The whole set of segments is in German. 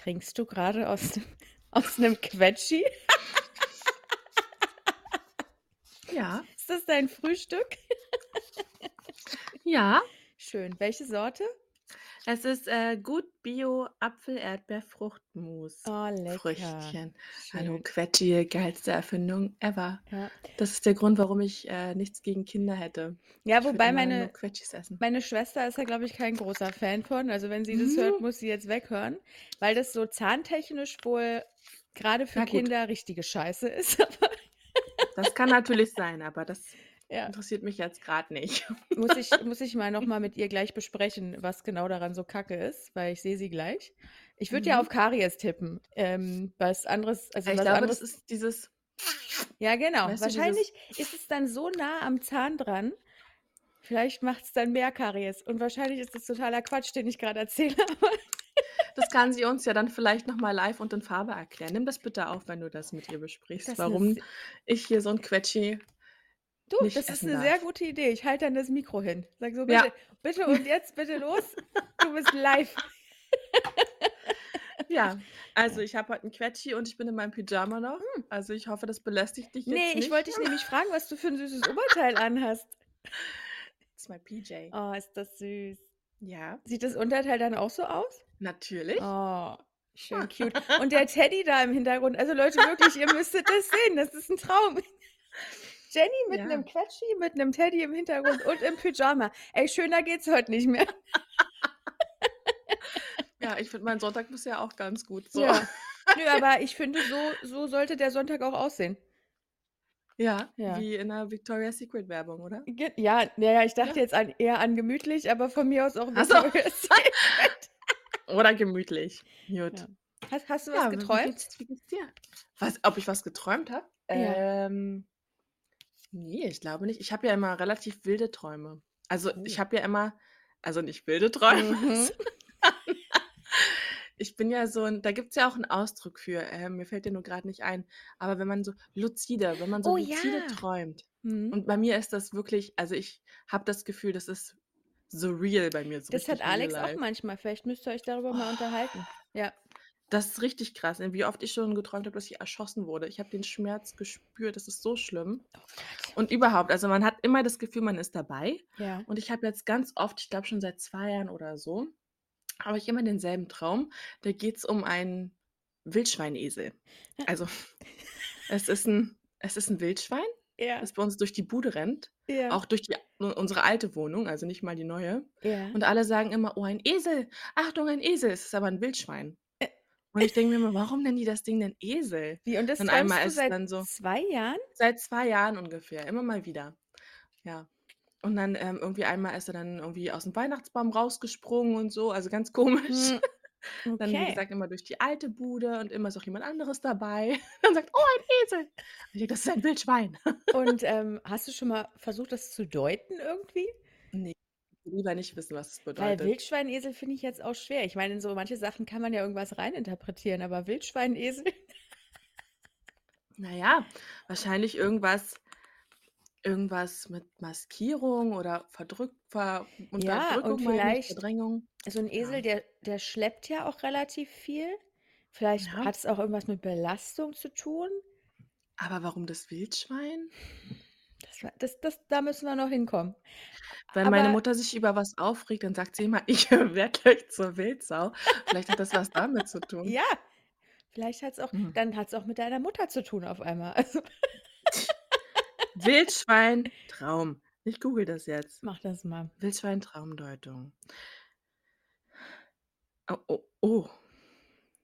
Trinkst du gerade aus aus 'nem Quetschi? Ja. Ist das dein Frühstück? Ja. Schön. Welche Sorte? Es ist, äh, Gut Bio Apfel-Erdbeer-Fruchtmus. Oh, lecker. Früchtchen. Hallo, Schön. Quetschi, geilste Erfindung ever. Ja. Das ist der Grund, warum ich, äh, nichts gegen Kinder hätte. Ja, Ich wobei meine meine Schwester ist da, glaube ich, kein großer Fan von. Also, wenn sie das hört, Mhm. muss sie jetzt weghören, weil das so zahntechnisch wohl grade für. Kinder richtige Scheiße ist, Das kann natürlich sein, aber das Ja. interessiert mich jetzt grad nicht. Muss ich muss ich mal noch mal mit ihr gleich besprechen, was genau daran so kacke ist, weil ich sehe sie gleich. Ich würde ja Mhm. auf Karies tippen. Ähm, was anderes also, Ich was glaube, anderes das ist dieses Ja, genau. weißt du, dieses Wahrscheinlich ist es dann so nah am Zahn dran, vielleicht macht's dann mehr Karies. Und wahrscheinlich ist das totaler Quatsch, den ich grad erzähle, Das kann sie uns ja dann vielleicht noch mal live und in Farbe erklären. Nimm das bitte auf, wenn du das mit ihr Das besprichst, ist 'ne warum se ich hier so 'n Quetschi Du, nicht das ist essen 'ne darf. sehr gute Idee. Ich halte dann das Mikro hin. Sage so: Ja. „Bitte, bitte und jetzt bitte los. Du bist live.“ Ja, also, ich habe heute 'n Quetschi und ich bin in meinem Pyjama noch. Hm. Also, ich hoffe, das belästigt dich jetzt ich nicht. wollte dich nämlich fragen, was du für 'n süßes Oberteil anhast. It's my PJ. Oh, ist das süß. Ja. Sieht das Unterteil dann auch so aus? Natürlich. Oh, schön cute. Und der Teddy da im Hintergrund. Also, Leute, wirklich, ihr müsstet das sehen. Das ist 'n Traum. Jenny mit Ja. Quetschi, mit 'nem Teddy im Hintergrund und im Pyjama. Ey, schöner geht's heute nicht mehr. Ja, ich finde, mein Sonntag bisher auch ganz gut so. Ja. Nö, aber ich finde, so so sollte der Sonntag auch aussehen. Ja, Ja. wie in 'ner Victoria's Secret Werbung, oder? Ge ja, ja, ich Ja. dachte jetzt an eher an gemütlich, aber von mir aus auch Ach so. Victoria's Secret. Oder gemütlich. Gut. Ja. Hast hast du was Ja, wie geträumt? geht's wie geht's dir? Was ob ich was geträumt habe? Ja. Ähm, ne, ich glaube nicht. Ich habe ja immer relativ wilde Träume. Also, ich Oh. habe ja immer also, nicht wilde Träume, Mhm. sondern ich bin ja so 'n da gibt's ja auch 'n Ausdruck für, ähm, mir fällt der nur grad nicht ein. Aber wenn man so luzide wenn man so Oh luzide ja. träumt. Mhm. Und bei mir ist das wirklich also, ich habe das Gefühl, das ist so real bei mir, so Das hat richtig real Alex auch life. manchmal. Vielleicht müsst ihr euch darüber mal unterhalten. Ja. Das ist richtig krass, ne, wie oft ich schon geträumt habe, dass ich erschossen wurde. Ich habe den Schmerz gespürt, das ist so schlimm. Oh Gott. Und überhaupt, also, man hat immer das Gefühl, man ist dabei. Ja. Und ich habe jetzt ganz oft, ich glaube schon seit 2 Jahren oder so, habe ich immer denselben Traum. Da geht's um einen Wildschweinesel. Also, es ist 'n es ist 'n Wildschwein, Ja. das bei uns durch die Bude rennt, Ja. auch durch die unsere alte Wohnung, also, nicht mal die neue. Ja. Und alle sagen immer: „Oh, ein Esel. Achtung, ein Esel.“ Es ist aber 'n Wildschwein. Und ich denke mir immer: „Warum nennen die das Ding denn Esel?“ Wie, und das Und träumst einmal du ist es seit dann so 2 Jahren? Seit 2 Jahren ungefähr, immer mal wieder. Ja. Und dann, ähm, irgendwie einmal ist er dann irgendwie aus'm Weihnachtsbaum rausgesprungen und so, also, ganz komisch. Hm. Dann, wie Okay. gesagt, immer durch die alte Bude und immer ist auch jemand anderes dabei. Dann sagt: „Oh, ein Esel.“ Und ich denke: „Das ist ein Wildschwein.“ Und, ähm, hast du schon mal versucht, das zu deuten irgendwie? Ne, lieber nicht wissen, was es Weil bedeutet. Wildschweinesel finde ich jetzt auch schwer. Ich meine, in so manche Sachen kann man ja irgendwas reininterpretieren, aber Wildschweinesel? Na ja, wahrscheinlich irgendwas irgendwas mit Maskierung oder Verdrück Ver Ja, Unterdrückung, und meine ich, vielleicht Verdrängung. so 'n Esel, Ja. der der schleppt ja auch relativ viel. Vielleicht Ja. hat's auch irgendwas mit Belastung zu tun? Aber warum das Wildschwein? Das das das da müssen wir noch hinkommen. Wenn meine Aber Mutter sich über was aufregt, dann sagt sie immer: „Ich werde gleich zur Wildsau.“ Vielleicht hat das was damit zu tun. Ja, vielleicht hat's auch Mhm. dann hat's auch mit deiner Mutter zu tun auf einmal. Also Wildschwein, Traum. Ich google das jetzt. Mach das mal. Wildschwein, Traumdeutung. Oh, oh, oh.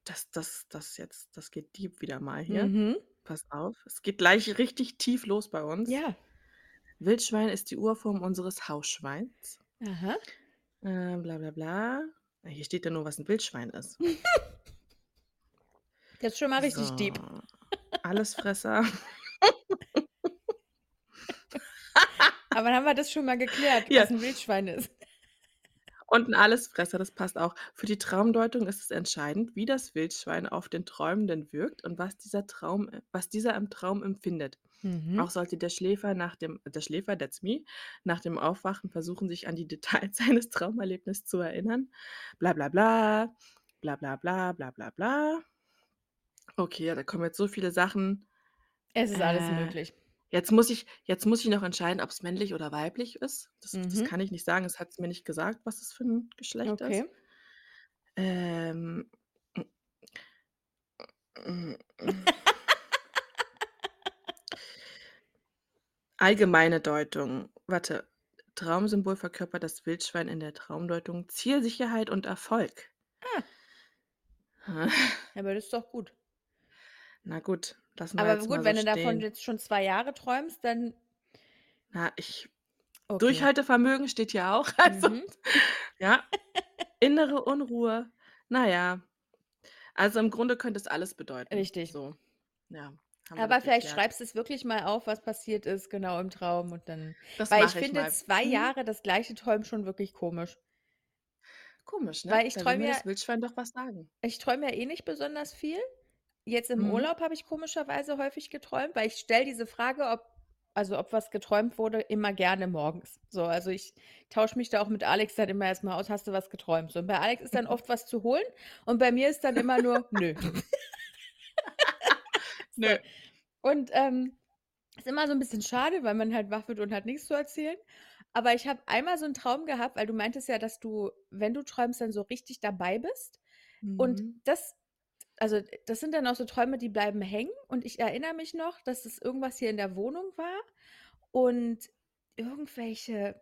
Das das das jetzt das geht deep wieder mal hier. Mhm. Pass auf, es geht gleich richtig tief los bei uns. Ja. Wildschwein ist die Urform unseres Hausschweins. Aha. Äh, bla bla bla. Hier steht ja nur, was 'n Wildschwein ist. Ist schon mal richtig deep. So. Allesfresser. Aber dann haben wir das schon mal geklärt, Ja. was 'n Wildschwein ist. Und 'n Allesfresser, das passt auch. Für die Traumdeutung ist es entscheidend, wie das Wildschwein auf den Träumenden wirkt und was dieser Traum äh, was dieser im Traum empfindet. Mhm. Auch sollte der Schläfer nach dem der Schläfer, that's me, nach dem Aufwachen versuchen, sich an die Details seines Traumerlebnisses zu erinnern. Bla bla bla. bla bla bla bla bla bla. Okay, ja, da kommen jetzt so viele Sachen. Es ist alles Äh, möglich. Jetzt muss ich jetzt muss ich noch entscheiden, ob's männlich oder weiblich ist. Das das Mhm. kann ich nicht sagen. Es hat's mir nicht gesagt, was es für 'n Geschlecht ist. Okay. Ähm. Hm. Allgemeine Deutung. Warte. Traumsymbol verkörpert das Wildschwein in der Traumdeutung Zielsicherheit und Erfolg. Ah. Ja, aber das ist doch gut. Na gut, lassen Aber gut, so wenn du davon jetzt schon 2 Jahre träumst, dann Na, ich Okay. Durchhaltevermögen steht hier auch. Also, Mhm. ja. Innere Unruhe. Na ja. Also, im Grunde könnte es alles bedeuten. Richtig. So, ja, Aber vielleicht geklärt. schreibst du's wirklich mal auf, was passiert ist, genau im Traum und dann Das weil ich ich finde mal. 2 Mhm. Jahre das Gleiche träumen schon wirklich komisch. Komisch, ne? Weil ich träume ja das Wildschwein doch was sagen. ich träume ja eh nicht besonders viel. Jetzt im Mhm. Urlaub habe ich komischerweise häufig geträumt, weil ich stelle diese Frage, ob also, ob was geträumt wurde, immer gerne morgens. So, also, ich tausche mich da auch mit Alex dann immer erst mal aus: „Hast du was geträumt?“ So, und bei Alex ist dann oft was zu holen und bei mir ist dann immer nur: „Nö.“ Nö. Und, ähm, ist immer so 'n bisschen schade, weil man halt wach wird und hat nix zu erzählen. Aber ich habe einmal so 'n Traum gehabt, weil du meintest ja, dass du, wenn du träumst, dann so richtig dabei bist. Und Mhm. das also, das sind dann auch so Träume, die bleiben hängen. Und ich erinnere mich noch, dass es irgendwas hier in der Wohnung war und irgendwelche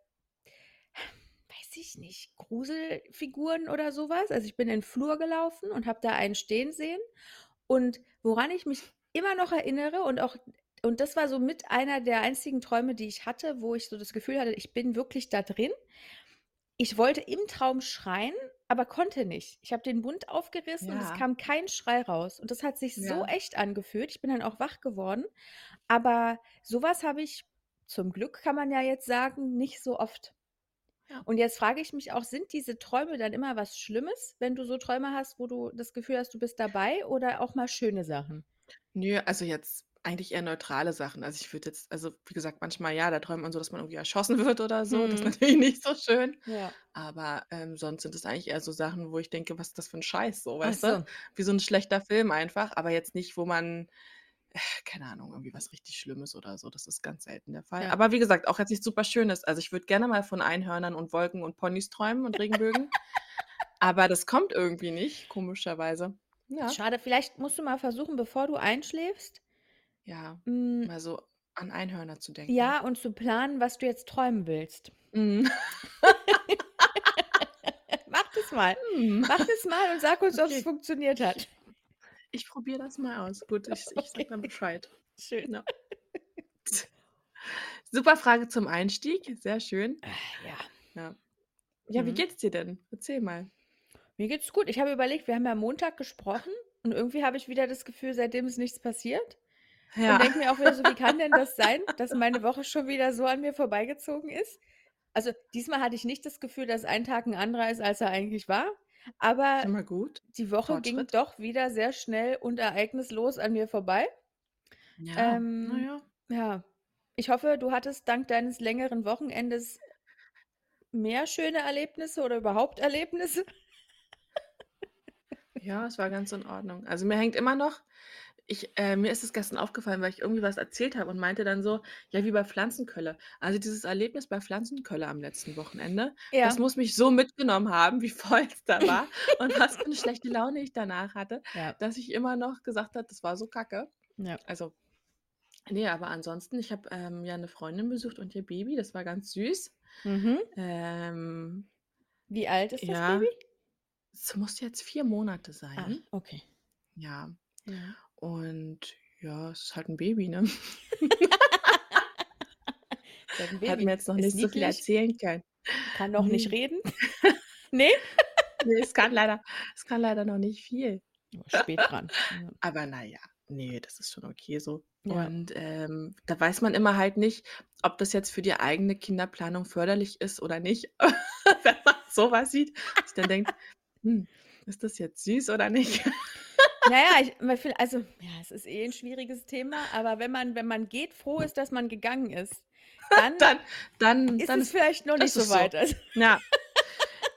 weiß ich nicht, Gruselfiguren oder so was. Also, ich bin in 'n Flur gelaufen und habe da einen stehen sehen. Und woran ich mich immer noch erinnere und auch und das war so mit einer der einzigen Träume, die ich hatte, wo ich so das Gefühl hatte, ich bin wirklich da drin. Ich wollte im Traum schreien, aber konnte nicht. Ich habe den Mund aufgerissen und es Ja. kam kein Schrei raus. Und das hat sich so Ja. echt angefühlt. Ich bin dann auch wach geworden. Aber so was habe ich zum Glück, kann man ja jetzt sagen, nicht so oft. Und jetzt frage ich mich auch, sind diese Träume dann immer was Schlimmes, wenn du so Träume hast, wo du das Gefühl hast, du bist dabei oder auch mal schöne Sachen? Nö, also, jetzt eigentlich eher neutrale Sachen. Also, ich würde jetzt also, wie gesagt, manchmal ja, da träumt man so, dass man irgendwie erschossen wird oder so. Das ist Mhm. natürlich nicht so schön. Ja. Aber, ähm, sonst sind es eigentlich eher so Sachen, wo ich denke: „Was ist das für 'n Scheiß“, so, Ach weißt so. du? Wie so 'n schlechter Film einfach, aber jetzt nicht, wo man, äh, keine Ahnung, irgendwie was richtig Schlimmes oder so. Das ist ganz selten der Fall. Ja. Aber wie gesagt, auch jetzt nichts super Schönes. Also, ich würde gerne mal von Einhörnern und Wolken und Ponys träumen und Regenbögen. Aber das kommt irgendwie nicht, komischerweise. Ja. Schade, vielleicht musst du mal versuchen, bevor du einschläfst Ja, hm mal so an Einhörner zu denken. ja, und zu planen, was du jetzt träumen willst. Mhm. Mach das mal. Mhm. Mach das mal und sag uns, ob's Okay. funktioniert hat. Ich probiere das mal aus. Gut, ich ich sage dann Bescheid. Schön. Ja. Super Frage zum Einstieg, sehr schön. Ah, ja. Ja. Ja, wie Mhm. geht's dir denn? Erzähl mal. Mir geht's gut. Ich habe überlegt, wir haben ja Montag gesprochen und irgendwie habe ich wieder das Gefühl, seitdem ist nichts passiert. Ja. Und denke mir auch wieder so: „Wie kann denn das sein, dass meine Woche schon wieder so an mir vorbeigezogen ist?“ Also, diesmal hatte ich nicht das Gefühl, dass ein Tag 'n anderer ist, als er eigentlich war. Aber die Woche ging doch wieder sehr schnell und ereignislos an mir vorbei. Ja, Ähm, ja. ja. Ich hoffe, du hattest dank deines längeren Wochenendes mehr schöne Erlebnisse oder überhaupt Erlebnisse? Ja, es war ganz in Ordnung. Also, mir hängt immer noch ich äh, mir ist es gestern aufgefallen, weil ich irgendwie was erzählt habe und meinte dann so: „Ja, wie bei Pflanzenkölle.“ Also, dieses Erlebnis bei Pflanzenkölle am letzten Wochenende, das Ja. muss mich so mitgenommen haben, wie voll es da war und was für 'ne schlechte Laune ich danach hatte, Ja. dass ich immer noch gesagt habe, das war so kacke. Ja. Also, ne, aber ansonsten, ich habe, ähm, ja 'ne Freundin besucht und ihr Baby, das war ganz süß. Mhm. Ähm Wie alt ist das ja, Baby? es muss jetzt 4 Monate Ah, sein. okay. Ja. Ja. Und ja, es ist halt 'n Baby, ne? Halt 'n Hat Baby. mir jetzt noch Ist nicht so viel erzählen können. Kann noch nicht Ne. reden? Ne? Ne, es kann leider es kann leider noch nicht viel. Oh, spät dran. Ja. Aber na ja, ne, das ist schon okay so. Ja. Und, ähm, da weiß man immer halt nicht, ob das jetzt für die eigene Kinderplanung förderlich ist oder nicht. Wenn man so was sieht, sich dann denkt: „Hm, ist das jetzt süß oder nicht?“ Na ja, ich also, ja, es ist eh 'n schwieriges Thema, aber wenn man wenn man geht, froh ist, dass man gegangen ist, dann Dann dann ist dann es vielleicht noch nicht so ist so. weit. Also Ja.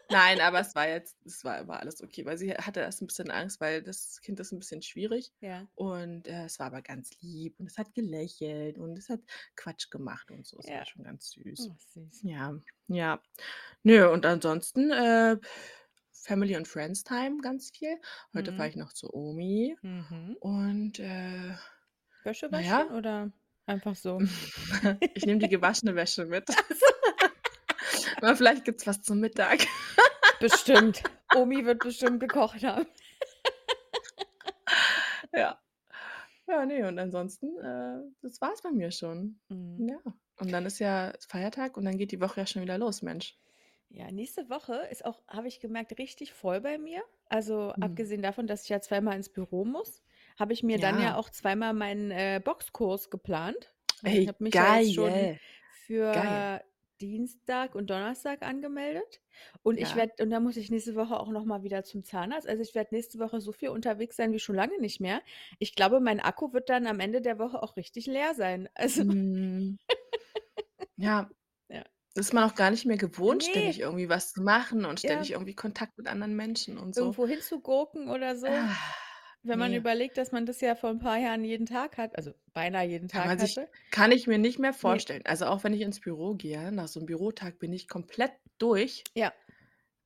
Nein, aber es war jetzt es war war alles okay, weil sie hatte erst 'n bisschen Angst, weil das Kind ist 'n bisschen schwierig Ja. und, äh, es war aber ganz lieb und es hat gelächelt und es hat Quatsch gemacht und so. Es war Ja. schon ganz süß. Oh, süß. Ja, ja. Nö, und ansonsten, äh, Family und Friends Time ganz viel. Heute fahre Mhm. ich noch zur Omi Mhm. und, äh, Wäsche waschen ja. oder einfach so? Ich nehme die gewaschene Wäsche mit. Aber vielleicht gibt's was zum Mittag. Bestimmt. Omi wird bestimmt gekocht haben. Ja. Ja, ne, und ansonsten, äh, das war's bei mir schon. Mhm. Ja. Und dann ist ja Feiertag und dann geht die Woche ja schon wieder los, Mensch. Ja, nächste Woche ist auch, habe ich gemerkt, richtig voll bei mir. Also Mhm. abgesehen davon, dass ich ja zweimal ins Büro muss, habe ich mir dann ja Ja. auch zweimal meinen äh, Boxkurs geplant. Also ich Ey, habe mich ja jetzt schon geil. Geil. für Dienstag und Donnerstag angemeldet. Und ich Ja. werde, und dann muss ich nächste Woche auch nochmal wieder zum Zahnarzt. Also ich werde nächste Woche so viel unterwegs sein wie schon lange nicht mehr. Ich glaube, mein Akku wird dann am Ende der Woche auch richtig leer sein. Also Mhm. Ja. Ja. Ist man auch gar nicht mehr gewohnt, ständig Ne. irgendwie was zu machen und Ja. ständig irgendwie Kontakt mit anderen Menschen und so. irgendwo hinzugurken oder so. Ah, Wenn man ne. überlegt, dass man das ja vor 'n paar Jahren jeden Tag hat, also beinahe jeden Kann Tag man sich hatte. kann ich mir nicht mehr Ne. vorstellen. Also, auch wenn ich ins Büro gehe, nach so 'nem Bürotag bin ich komplett durch. Ja.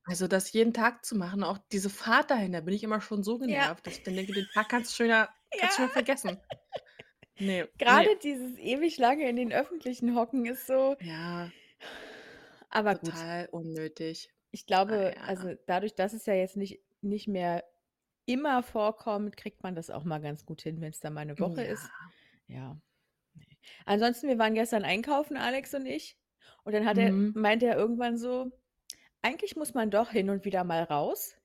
Also, das jeden Tag zu machen, auch diese Fahrt dahin, da bin ich immer schon so Ja. genervt, dass ich dann denke, den Tag kannst du Ja. kannst du schon wieder vergessen. Ne, Grade ne. dieses ewig lange in den Öffentlichen hocken ist so Ja. Aber gut. Total unnötig. Ich Ah, glaube, ja. also dadurch, dass es ja jetzt nicht nicht mehr immer vorkommt, kriegt man das auch mal ganz gut hin, wenn's dann mal 'ne Woche ist. Ja. Ja. Ne. Ansonsten, wir waren gestern einkaufen, Alex und ich. Und dann hat er Mhm. meinte er irgendwann so: „Eigentlich muss man doch hin und wieder mal raus,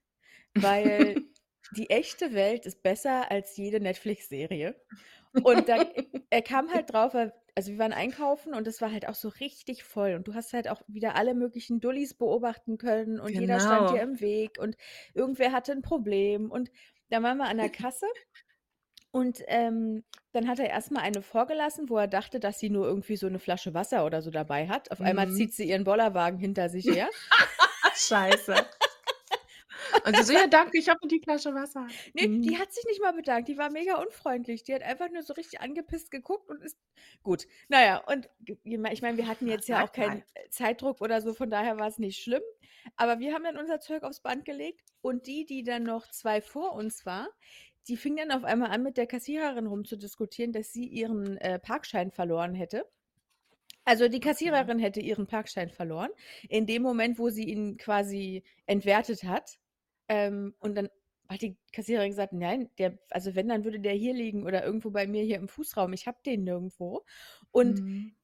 weil die echte Welt ist besser als jede Netflix-Serie.“ Und dann er kam halt drauf, weil also wir waren einkaufen und es war halt auch so richtig voll und du hast halt auch wieder alle möglichen Dullis beobachten können und jeder stand dir Genau. im Weg und irgendwer hatte 'n Problem. Und dann waren wir an der Kasse und, ähm, dann hat er erst mal eine vorgelassen, wo er dachte, dass sie nur irgendwie so 'ne Flasche Wasser oder so dabei hat. Auf einmal Mhm. zieht sie ihren Bollerwagen hinter sich her. Scheiße. Und sie so: „Ja, danke, ich habe die Flasche Wasser.“ Ne, die Mhm. hat sich nicht mal bedankt. Die war mega unfreundlich. Die hat einfach nur so richtig angepisst geguckt und ist gut. Na ja, und ich meine, wir hatten Na, jetzt ja auch sag mal. keinen, äh, Zeitdruck oder so, von daher war's nicht schlimm. Aber wir haben dann unser Zeug aufs Band gelegt und die, die dann noch 2 vor uns war, die fing dann auf einmal an, mit der Kassiererin rumzudiskutieren, dass sie ihren, äh, Parkschein verloren hätte. Also, die. Kassiererin hätte ihren Parkschein verloren in dem Moment, wo sie ihn quasi entwertet hat. Ähm, und dann hat die Kassiererin gesagt: „Nein, der also wenn, dann würde der hier liegen oder irgendwo bei mir hier im Fußraum. Ich habe den nirgendwo.“ Und Mhm.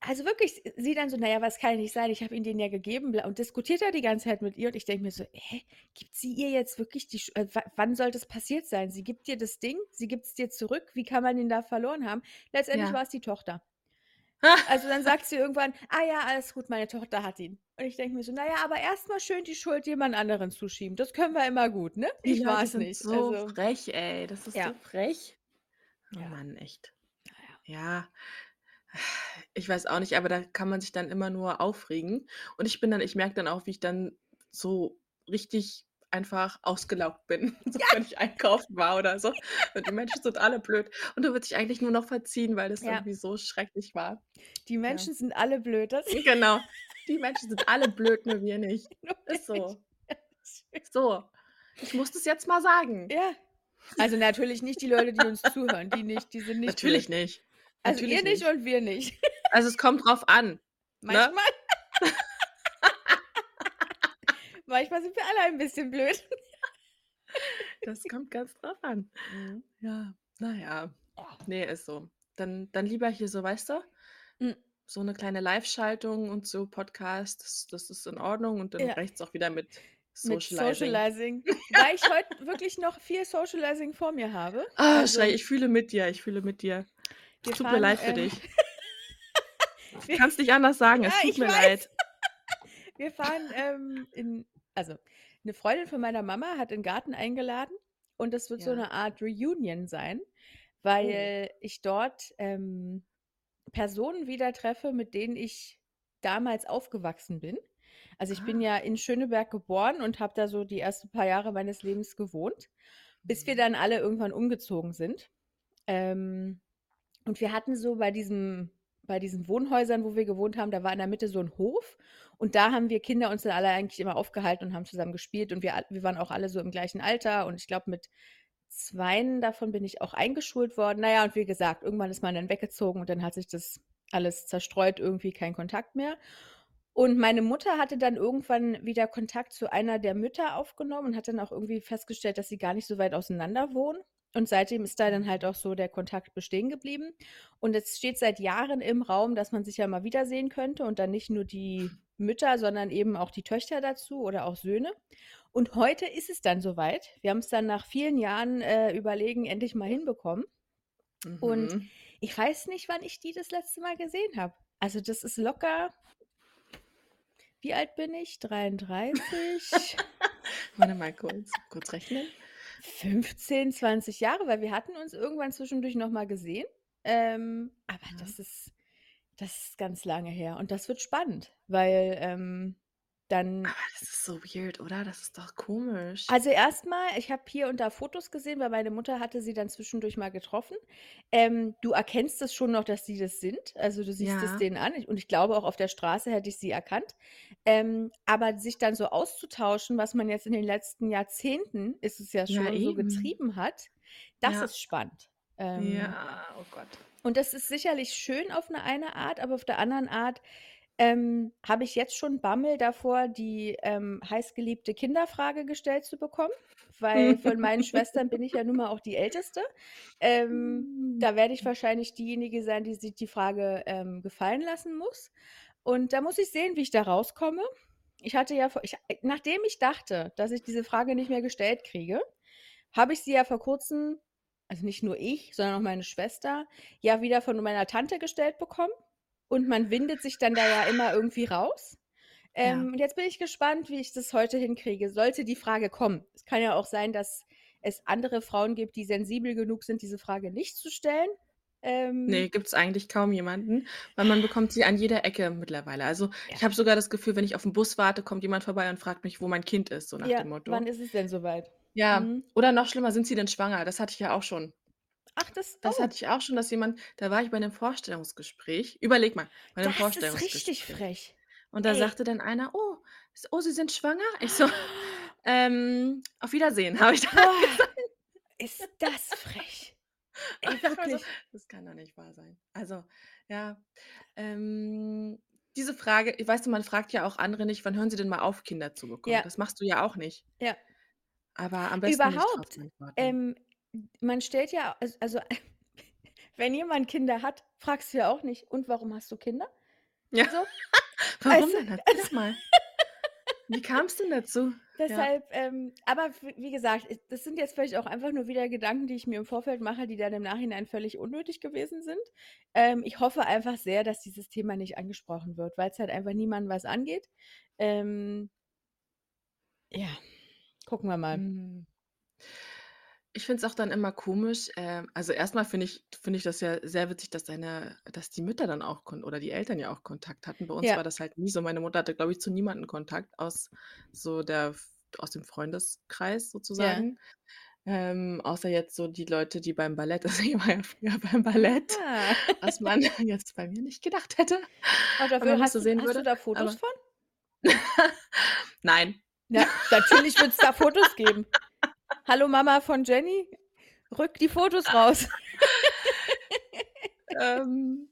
also wirklich, sie dann so: „Na ja, aber es kann ja nicht sein, ich habe Ihnen den ja gegeben, bla“ und diskutiert da die ganze Zeit mit ihr und ich denke mir so: „Hä, gibt sie ihr jetzt wirklich die äh, wa wann soll das passiert sein? Sie gibt dir das Ding, sie gibt's dir zurück. Wie kann man den da verloren haben?“ Letztendlich Ja. war's die Tochter. Also, dann sagt sie irgendwann: „Ah ja, alles gut, meine Tochter hat ihn.“ Und ich denke mir so: „Na ja, aber erst mal schön die Schuld jemand anderen zuschieben. Das können wir immer gut, ne? Ich war's sind nicht.“ so Also frech, ey. Das ist so Ja. frech. Oh Ja. Mann, echt. Ja. Ja. Ich weiß auch nicht, aber da kann man sich dann immer nur aufregen. Und ich bin dann ich merke dann auch, wie ich dann so richtig einfach ausgelaugt bin, so Ja. wenn ich einkaufen war oder so. Und die Menschen sind alle blöd. Und du wird sich eigentlich nur noch verziehen, weil das Ja. irgendwie so schrecklich war. Die Ja. Menschen sind alle blöd. Das Genau. Die Menschen sind alle blöd, nur wir nicht. Nur Ist nicht. so. Ja. So. Ich muss das jetzt mal sagen. Ja. Also, natürlich nicht die Leute, die uns zuhören. Die nicht die sind nicht Natürlich blöd. nicht. Also, Natürlich ihr nicht nicht. und wir nicht. Also, es kommt drauf an, ne? Manchmal sind wir alle ein bisschen blöd. Das kommt ganz drauf an. Mhm. Ja, na ja. Ja. Ne, ist so. Dann dann lieber hier so, weißt du, Mhm. so 'ne kleine Liveschaltung und so Podcast, das das ist in Ordnung und dann Ja. reicht's auch wieder mit Mit Socializing. Socializing. Wobei ich heute wirklich noch viel Socializing vor mir habe. Ah, Also Schrei, ich fühle mit dir, ich fühle mit dir. Es tut mir fahren, leid für ähm dich. Ich wir kann's nicht anders sagen, es Ja, tut ich mir weiß. leid. Wir fahren, ähm, in also, 'ne Freundin von meiner Mama hat in 'n Garten eingeladen und das wird so Ja. 'ne Art Reunion sein, Oh. weil ich dort, ähm, Personen wieder treffe, mit denen ich damals aufgewachsen bin. Also, ich bin Ah. ja in Schöneberg geboren und habe da so die ersten paar Jahre meines Lebens gewohnt, bis wir Mhm. dann alle irgendwann umgezogen sind. Ähm, und wir hatten so bei diesem bei diesen Wohnhäusern, wo wir gewohnt haben, da war in der Mitte so 'n Hof und da haben wir Kinder uns dann alle eigentlich immer aufgehalten und haben zusammen gespielt und wir wir waren auch alle so im gleichen Alter und ich glaube, mit zweien davon bin ich auch eingeschult worden. Na ja, und wie gesagt, irgendwann ist man dann weggezogen und dann hat sich das alles zerstreut, irgendwie kein Kontakt mehr. Und meine Mutter hatte dann irgendwann wieder Kontakt zu einer der Mütter aufgenommen und hat dann auch irgendwie festgestellt, dass sie gar nicht so weit auseinander wohnen. Und seitdem ist da dann halt auch so der Kontakt bestehen geblieben. Und es steht seit Jahren im Raum, dass man sich ja mal wiedersehen könnte und dann nicht nur die Mütter, sondern eben auch die Töchter dazu oder auch Söhne. Und heute ist es dann so weit. Wir haben's dann nach vielen Jahren, äh, Überlegen endlich mal hinbekommen. Und Mhm. ich weiß nicht, wann ich die das letzte Mal gesehen habe. Also, das ist locker wie alt bin ich? 33? Warte mal kurz, kurz rechnen. 15, 20 Jahre, weil wir hatten uns irgendwann zwischendurch noch mal gesehen. Ähm, aber Ja. das ist das ist ganz lange her und das wird spannend, weil, ähm, dann Aber das ist so weird, oder? Das ist doch komisch. Also, erst mal, ich habe hier und da Fotos gesehen, weil meine Mutter hatte sie dann zwischendurch mal getroffen. Ähm, du erkennst es schon noch, dass sie das sind. Also, du siehst es Ja. denen an und ich glaube, auch auf der Straße hätte ich sie erkannt. Ähm, aber sich dann so auszutauschen, was man jetzt in den letzten Jahrzehnten ist es ja Ja, schon so eben. getrieben hat, das Ja. ist spannend. Ähm Ja, oh Gott. und das ist sicherlich schön auf 'ne eine Art, aber auf der anderen Art, ähm, habe ich jetzt schon Bammel davor, die, ähm, heißgeliebte Kinderfrage gestellt zu bekommen, weil von meinen Schwestern bin ich ja nun mal auch die Älteste. Ähm, Hm. da werde ich wahrscheinlich diejenige sein, die sich die Frage, ähm, gefallen lassen muss. Und da muss ich sehen, wie ich da rauskomme. Ich hatte ja ich äh, nachdem ich dachte, dass ich diese Frage nicht mehr gestellt kriege, habe ich sie ja vor Kurzem also, nicht nur ich, sondern auch meine Schwester, ja wieder von meiner Tante gestellt bekommen und man windet sich dann da ja immer irgendwie raus. Ja. Ähm, und jetzt bin ich gespannt, wie ich das heute hinkriege, sollte die Frage kommen. Es kann ja auch sein, dass es andere Frauen gibt, die sensibel genug sind, diese Frage nicht zu stellen. Ähm gibt's eigentlich kaum jemanden, weil man bekommt sie an jeder Ecke mittlerweile. Also, Ja. ich habe sogar das Gefühl, wenn ich auf'm Bus warte, kommt jemand vorbei und fragt mich, wo mein Kind ist, so nach Ja, dem wann Motto. ist es denn so weit? Ja, Mhm. oder noch schlimmer: „Sind Sie denn schwanger?“ Das hatte ich ja auch schon. Ach, das Das oh. hatte ich auch schon, dass jemand da war ich bei 'nem Vorstellungsgespräch. Überleg mal, bei 'nem Das ist richtig Vorstellungsgespräch. frech. Und da Ey. sagte dann einer: „Oh, s oh, Sie sind schwanger?“ Ich so: „Ähm, auf Wiedersehen“, habe ich dann Boah, gesagt. ist das frech. Und Ey, ich dachte mir so: wirklich. „Das kann doch nicht wahr sein.“ Also, ja, ähm, diese Frage weißt du, man fragt ja auch andere nicht: „Wann hören Sie denn mal auf, Kinder zu bekommen?“ Ja. Das machst du ja auch nicht. Ja. Aber am besten nicht drauf Überhaupt, antworten. ähm, man stellt ja als also, wenn jemand Kinder hat, fragst du ja auch nicht: „Und warum hast du Kinder?“ Ja. So. Warum du? denn? Erzähl Also mal. Wie kam's denn dazu? Ja. Deshalb, ähm aber wie gesagt, das sind jetzt vielleicht auch einfach nur wieder Gedanken, die ich mir im Vorfeld mache, die dann im Nachhinein völlig unnötig gewesen sind. Ähm, ich hoffe einfach sehr, dass dieses Thema nicht angesprochen wird, weil's halt einfach niemanden was angeht. Ähm ja, gucken wir mal. Mhm. Ich finde es auch dann immer komisch, ähm also, erst mal finde ich finde ich das ja sehr witzig, dass deine dass die Mütter dann auch Kon oder die Eltern ja auch Kontakt hatten. Bei uns Ja. war das halt nie so. Meine Mutter hatte, glaube ich, zu niemandem Kontakt aus so der F aus dem Freundeskreis Ja. sozusagen. Ähm, außer jetzt so die Leute, die beim Ballett also, ich war ja früher beim Ballett, Ah. was man jetzt bei mir nicht gedacht hätte, wenn man dafür mich hast so du sehen hast du würde, da Fotos aber von? Nein. Ja, natürlich wird's da Fotos geben. Hallo Mama von Jenny, rück die Fotos raus. Ähm,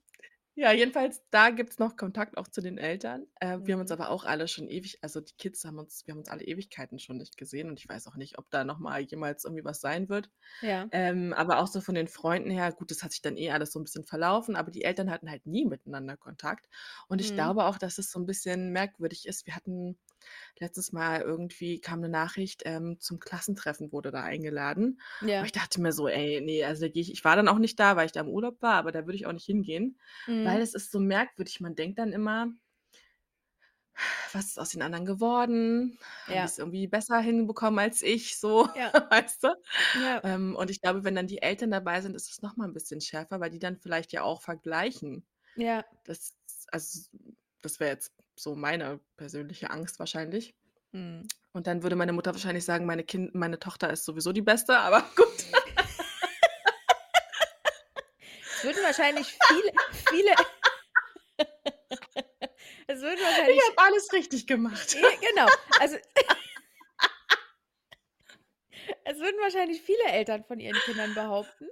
ja, jedenfalls, da gibt's noch Kontakt auch zu den Eltern. Äh, wir haben uns Mhm. aber auch alle schon ewig also, die Kids haben uns wir haben uns alle Ewigkeiten schon nicht gesehen und ich weiß auch nicht, ob da noch mal jemals irgendwie was sein wird. Ja. Ähm, aber auch so von den Freunden her gut, das hat sich dann eh alles so 'n bisschen verlaufen, aber die Eltern hatten halt nie miteinander Kontakt. Und ich Mhm. glaube auch, dass es so 'n bisschen merkwürdig ist. Wir hatten letztes Mal irgendwie kam 'ne Nachricht, ähm, zum Klassentreffen wurde da eingeladen. Ja. ich dachte mir so: „Ey, ne, also, da gehe ich“ ich war dann auch nicht da, weil ich da im Urlaub war, aber da würde ich auch nicht hingehen, weil Mhm. es ist so merkwürdig. Man denkt dann immer „Was ist aus den anderen geworden? Haben Ja. die's irgendwie besser hinbekommen als ich?“ So, Ja. weißt du? Ja. Ähm, und ich glaube, wenn dann die Eltern dabei sind, ist es noch mal 'n bisschen schärfer, weil die dann vielleicht ja auch vergleichen. Ja. Das also, das wäre jetzt so meine persönliche Angst wahrscheinlich. Mhm. Und dann würde meine Mutter wahrscheinlich sagen, meine Kind meine Tochter ist sowieso die Beste, aber gut. Es würden wahrscheinlich viele viele es würden wahrscheinlich Ich habe alles richtig gemacht. Genau. Also es würden wahrscheinlich viele Eltern von ihren Kindern behaupten.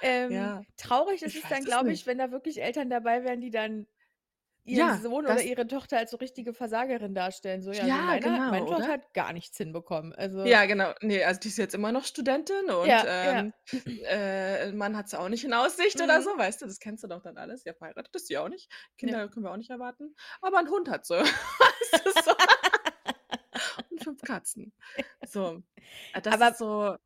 Ähm, Ja, traurig ist ich es dann, glaube ich, wenn da wirklich Eltern dabei wären, die dann ihren Ja, Sohn oder ihre Tochter als so richtige Versagerin darstellen. So: „Ja, Ja, meine hat meine genau, Tochter oder? hat gar nichts hinbekommen.“ Also Ja, genau. Ne, also die ist jetzt immer noch Studentin und, Ja, ja. ähm, äh, 'n Mann hat sie auch nicht in Aussicht oder Mhm. so, weißt du? Das kennst du doch dann alles. Ja, verheiratet ist sie auch nicht. Ja. Kinder können wir auch nicht erwarten. Aber 'n Hund hat sie. So. Und 5 Katzen. So, äh, das Aber ist so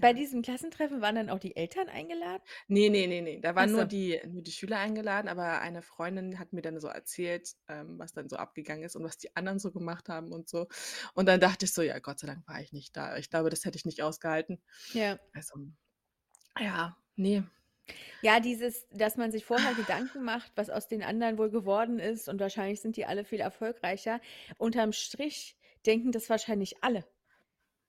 bei ja. diesem Klassentreffen waren dann auch die Eltern eingeladen? Ne, ne, ne, ne, da Ach waren nur so. die nur die Schüler eingeladen, aber eine Freundin hat mir dann so erzählt, ähm, was dann so abgegangen ist und was die anderen so gemacht haben und so. Und dann dachte ich so: „Ja, Gott sei Dank war ich nicht da.“ Ich glaube, das hätte ich nicht ausgehalten. Ja. Also, ja, ne. Ja, dieses dass man sich vorher Gedanken macht, was aus den anderen wohl geworden ist und wahrscheinlich sind die alle viel erfolgreicher. Unterm Strich denken das wahrscheinlich alle.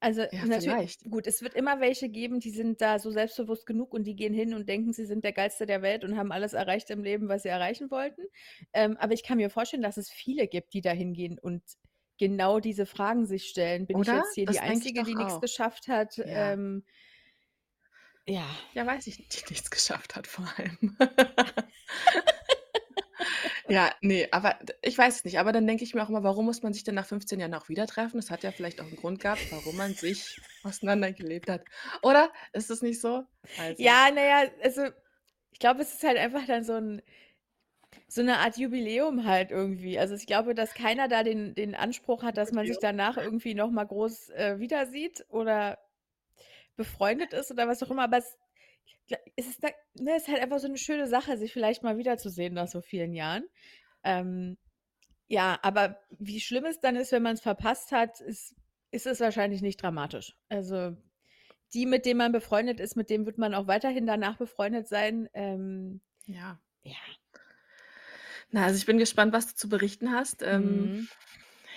Also, Ja, natür vielleicht. gut, es wird immer welche geben, die sind da so selbstbewusst genug und die gehen hin und denken, sie sind der Geilste der Welt und haben alles erreicht im Leben, was sie erreichen wollten. Ähm, aber ich kann mir vorstellen, dass es viele gibt, die da hingehen und genau diese Fragen sich stellen. Bin ich Oder? jetzt hier Das die denke ich Einzige, doch die auch. geschafft hat? Ja. Ähm ja. Ja, weiß ich die nichts geschafft hat vor allem. Ja, ne, aber ich weiß es nicht, aber dann denke ich mir auch immer: „Warum muss man sich denn nach 15 Jahren noch wieder treffen?“ Das hat ja vielleicht auch 'n Grund gehabt, warum man sich auseinandergelebt hat. Oder? Ist das nicht so? Also Ja, na ja, also, ich glaube, es ist halt einfach dann so 'n so 'ne Art Jubiläum halt irgendwie. Also, ich glaube, dass keiner da den den Anspruch hat, dass man sich danach irgendwie noch mal groß, äh, wiedersieht oder befreundet ist oder was auch immer, aber es es ist ne, ist halt einfach so 'ne schöne Sache, sich vielleicht mal wiederzusehen nach so vielen Jahren. Ähm, ja, aber wie schlimm es dann ist, wenn man's verpasst hat, ist ist es wahrscheinlich nicht dramatisch. Also, die, mit denen man befreundet ist, mit denen wird man auch weiterhin danach befreundet sein. Ähm, Ja. ja. Na, also ich bin gespannt, was du zu berichten hast. Ähm, Mhm.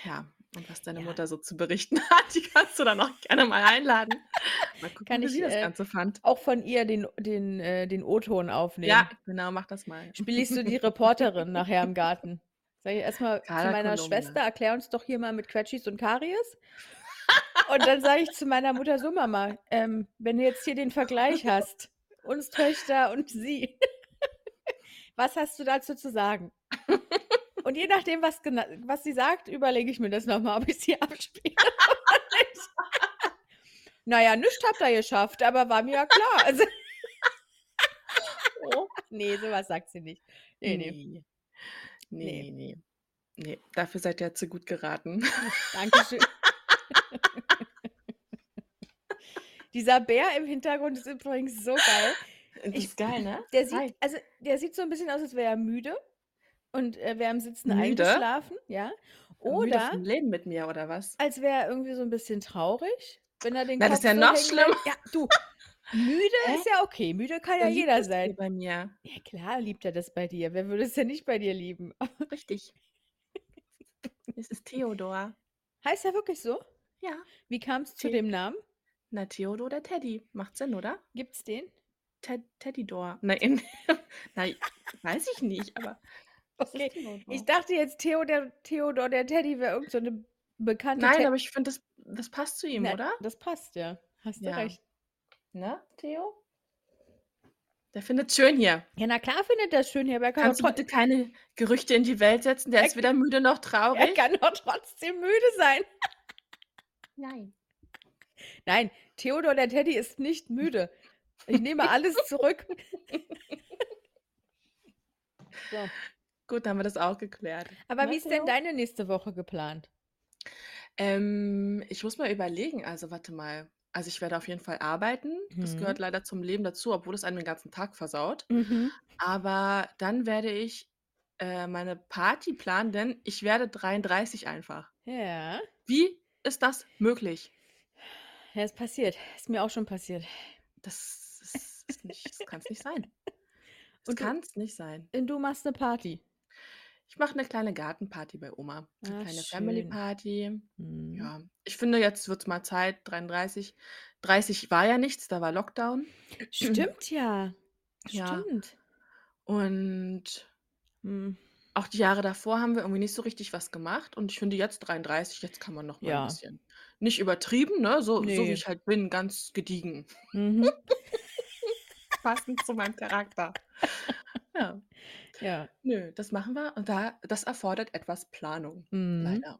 ja, und was deine Ja. Mutter so zu berichten hat. Die kannst du dann auch gerne mal einladen. Mal gucken, Kann wie ich, sie das äh, Ganze fand. auch von ihr den den, äh den O-Ton aufnehmen. Ja, genau, mach das mal. Spiele ich so die Reporterin nachher im Garten. Sage ich erst mal zu meiner Kolumna. Schwester: „Erklär uns doch hier mal mit Quetschis und Karies.“ Und dann sage ich zu meiner Mutter: „So Mama, ähm, wenn du jetzt hier den Vergleich hast, uns Töchter und sie, was hast du dazu zu sagen?“ Und je nachdem, was was sie sagt, überlege ich mir das noch mal, ob ich's hier abspiele oder nicht. „Na ja, nischt habt ihr geschafft, aber war mir ja klar.“ Also Oh. Ne, so was sagt sie nicht. Ne, ne. Ne. Ne. Ne, ne. Ne, dafür seid ihr zu gut geraten. Dankeschön. Dieser Bär im Hintergrund ist übrigens so geil. Das Ich ist geil, ne? der sieht Hi. also, der sieht so 'n bisschen aus, als wäre er müde und, äh, wäre im Sitzen Müde? eingeschlafen, ja. Müde Oder vom Leben mit mir oder was? als wäre er irgendwie so 'n bisschen traurig, wenn er den Na, das Kopf ist ja so noch schlimmer. Ja, du, müde Hä? ist ja okay. Müde kann ja jeder das sein. bei mir. Ja klar liebt er das bei dir. Wer würde es denn nicht bei dir lieben? Richtig. Es ist Theodor. Heißt er wirklich so? Ja. Wie kam's zu Te dem Namen? Na, Theodor der Teddy. Macht Sinn, oder? Gibt's den? Ted Teddydor. Nein, nein, weiß ich nicht, aber es Okay, ist Theodor. ich dachte jetzt Theo der Theodor der Teddy wäre irgend so 'ne bekannte Nein, Te aber ich finde, das das passt zu ihm, Na, oder? das passt, ja. Hast du Ja. recht. Ne, Theo? Der findet's schön hier. Ja, na klar findet er's schön hier, aber er kann Kannst du bitte keine Gerüchte in die Welt setzen? Der Er ist weder müde noch er traurig. kann doch trotzdem müde sein. Nein. Nein, Theodor der Teddy ist nicht müde. Ich nehme alles zurück. So. Gut, dann haben wir das auch geklärt. Aber Ne, wie ist denn deine nächste Woche geplant? Ähm, ich muss mal überlegen. Also, warte mal. Also, ich werde auf jeden Fall arbeiten. Das gehört Mhm. leider zum Leben dazu, obwohl es einem den ganzen Tag versaut. Mhm. Aber dann werde ich, äh, meine Party planen, denn ich werde 33 einfach. Ja. Wie ist das möglich? Ja, ist passiert. Ist mir auch schon passiert. Das ist ist nicht das kann's nicht sein. Das du kann's nicht sein. und du machst 'ne Party? Ich mache 'ne kleine Gartenparty bei Oma. 'Ne Ah, kleine Family schön. Party. Mhm. Ja, ich finde, jetzt wird's mal Zeit, 33. 30 war ja nichts, da war Lockdown. Stimmt ja. Ja. Stimmt. Und Mhm. auch die Jahre davor haben wir irgendwie nicht so richtig was gemacht und ich finde jetzt 33, jetzt kann man noch mal 'n Ja. bisschen nicht übertrieben, ne, so so wie Ne. ich halt bin, ganz gediegen. Mhm. Passend zu meinem Charakter. Ja. Ja. Nö, das machen wir und da das erfordert etwas Planung, Mhm. leider.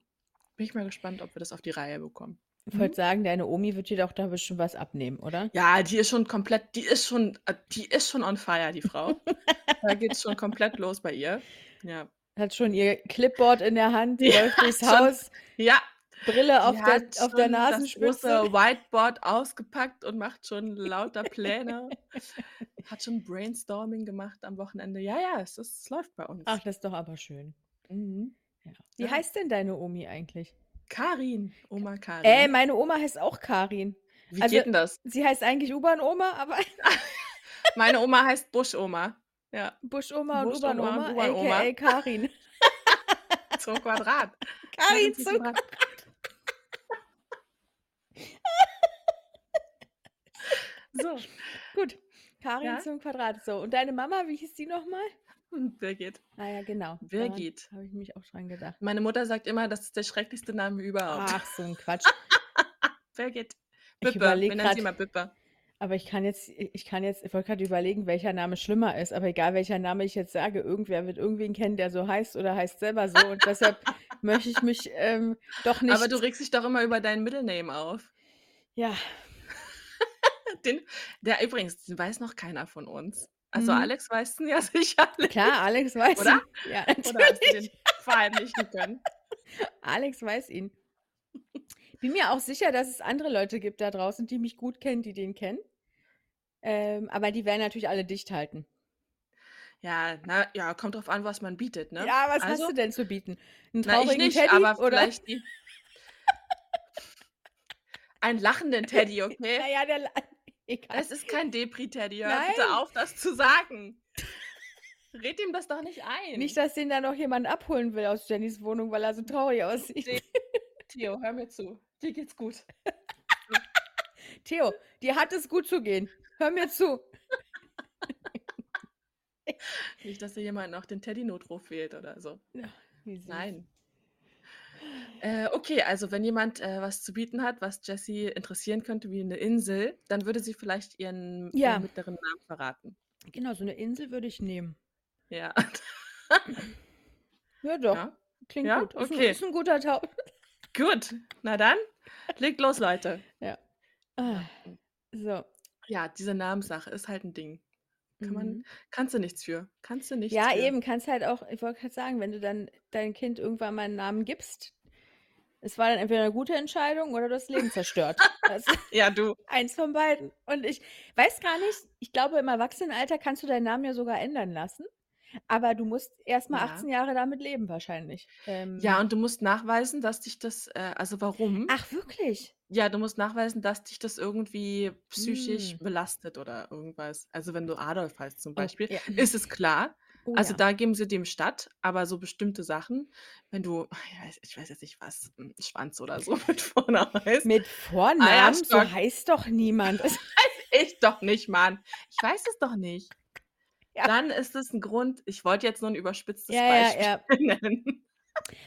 Bin ich mal gespannt, ob wir das auf die Reihe bekommen. Ich wollte Mhm. sagen, deine Omi wird dir doch da bestimmt was abnehmen, oder? Ja, die ist schon komplett die ist schon äh, die ist schon on fire, die Frau. Da geht's schon komplett los bei ihr. Ja. Hat schon ihr Clipboard in der Hand, Die läuft durchs schon Haus, ja, Brille auf der auf der das Nasenspitze. große Whiteboard ausgepackt und macht schon lauter Pläne. Hat schon Brainstorming gemacht am Wochenende. Ja, ja, es ist es läuft bei uns. Ach, das ist doch aber schön. Mhm. Ja. Wie Ja. heißt denn deine Omi eigentlich? Karin, Oma Äh, Karin. meine Oma heißt auch Karin. Wie Also, geht 'n das? sie heißt eigentlich U-Bahn-Oma, aber Meine Oma heißt Buschoma. Ja. Buschoma und U-Bahn-Oma, U-Bahn-Oma. aka Karin. Zum Quadrat. Karin zum Quadrat. So. Gut, Karin Ja? zum Quadrat. So, und deine Mama, wie hieß die noch mal? Hm, Birgit. Ah ja, genau. Birgit. habe ich nämlich auch dran gedacht. Meine Mutter sagt immer, das ist der schrecklichste Name überhaupt. Ach, so 'n Quatsch. Birgit. Ich Bippe. überlege Wir nennen sie grad immer Bippe. aber ich kann jetzt ich kann jetzt ich wollte grad überlegen, welcher Name schlimmer ist, aber egal, welcher Name ich jetzt sage, irgendwer wird irgendwen kennen, der so heißt oder heißt selber so und deshalb möchte ich mich, ähm, doch Aber du nicht regst dich doch immer über deinen Middle Name auf. Ja. Den der übrigens, den weiß noch keiner von uns. Also, Mhm. Alex weißt du ja sicherlich. Klar, Alex weiß Oder? ihn. Ja, Oder hast du den natürlich. verheimlichen können? Alex weiß ihn. Bin mir auch sicher, dass es andere Leute gibt da draußen, die mich gut kennen, die den kennen. Ähm, aber die werden natürlich alle dicht halten. Ja, na ja, kommt drauf an, was man bietet, ne? Ja, was hast Also du denn zu bieten? 'N Na, ich traurigen nicht, Teddy aber oder vielleicht die Einen lachenden Teddy, okay? Na ja, der egal. Es ist kein Depri-Teddy. Hör Nein. bitte auf, das zu sagen. Red ihm das doch nicht ein. Nicht, dass den da noch jemand abholen will aus Jennys Wohnung, weil er so traurig aussieht. Theo, hör mir zu. Dir geht's gut. Theo, dir hat es gut zu gehen. Hör mir zu. Nicht, dass dir jemand noch den Teddy-Notruf wählt oder so. Ja, wie süß. Nein. Äh, okay, also wenn jemand, äh, was zu bieten hat, was Jessie interessieren könnte, wie 'ne Insel, dann würde sie vielleicht ihren Ja. ihren mittleren Namen verraten. Genau, so 'ne Insel würde ich nehmen. Ja. Ja, doch. Ja? Klingt Ja? gut. Ist 'n Okay. ist 'n guter Tau Gut, na dann, legt los, Leute. Ja. Ah, Ja. so. Ja, diese Namenssache ist halt 'n Ding. Kann man Mhm. kannst du nichts für. Kannst du nichts Ja, für. eben, kannst halt auch ich wollte grad sagen, wenn du dann deinem Kind irgendwann mal 'n Namen gibst, es war dann entweder 'ne gute Entscheidung oder du hast das Leben zerstört. Also, Ja, du. eins von beiden. Und ich weiß gar nicht ich glaube, im Erwachsenenalter kannst du deinen Namen ja sogar ändern lassen, aber du musst erst mal Ja. 18 Jahre damit leben wahrscheinlich. Ja, Ähm und du musst nachweisen, dass dich das äh, also warum? Ach, wirklich? Ja, du musst nachweisen, dass dich das irgendwie psychisch Hm. belastet oder irgendwas. Also, wenn du Adolf heißt zum Oh, Beispiel, ja. ist es klar. Oh Also, ja. da geben sie dem statt, aber so bestimmte Sachen, wenn du ich weiß ich weiß jetzt nicht, was, hm, Schwanz oder so mit Vornamen heißt. Mit Vornamen? So Eierstock. heißt doch niemand. Das weiß ich doch nicht, Mann. Ich weiß es doch nicht. Ja. Dann ist es 'n Grund ich wollte jetzt nur 'n überspitztes Ja, Beispiel nennen.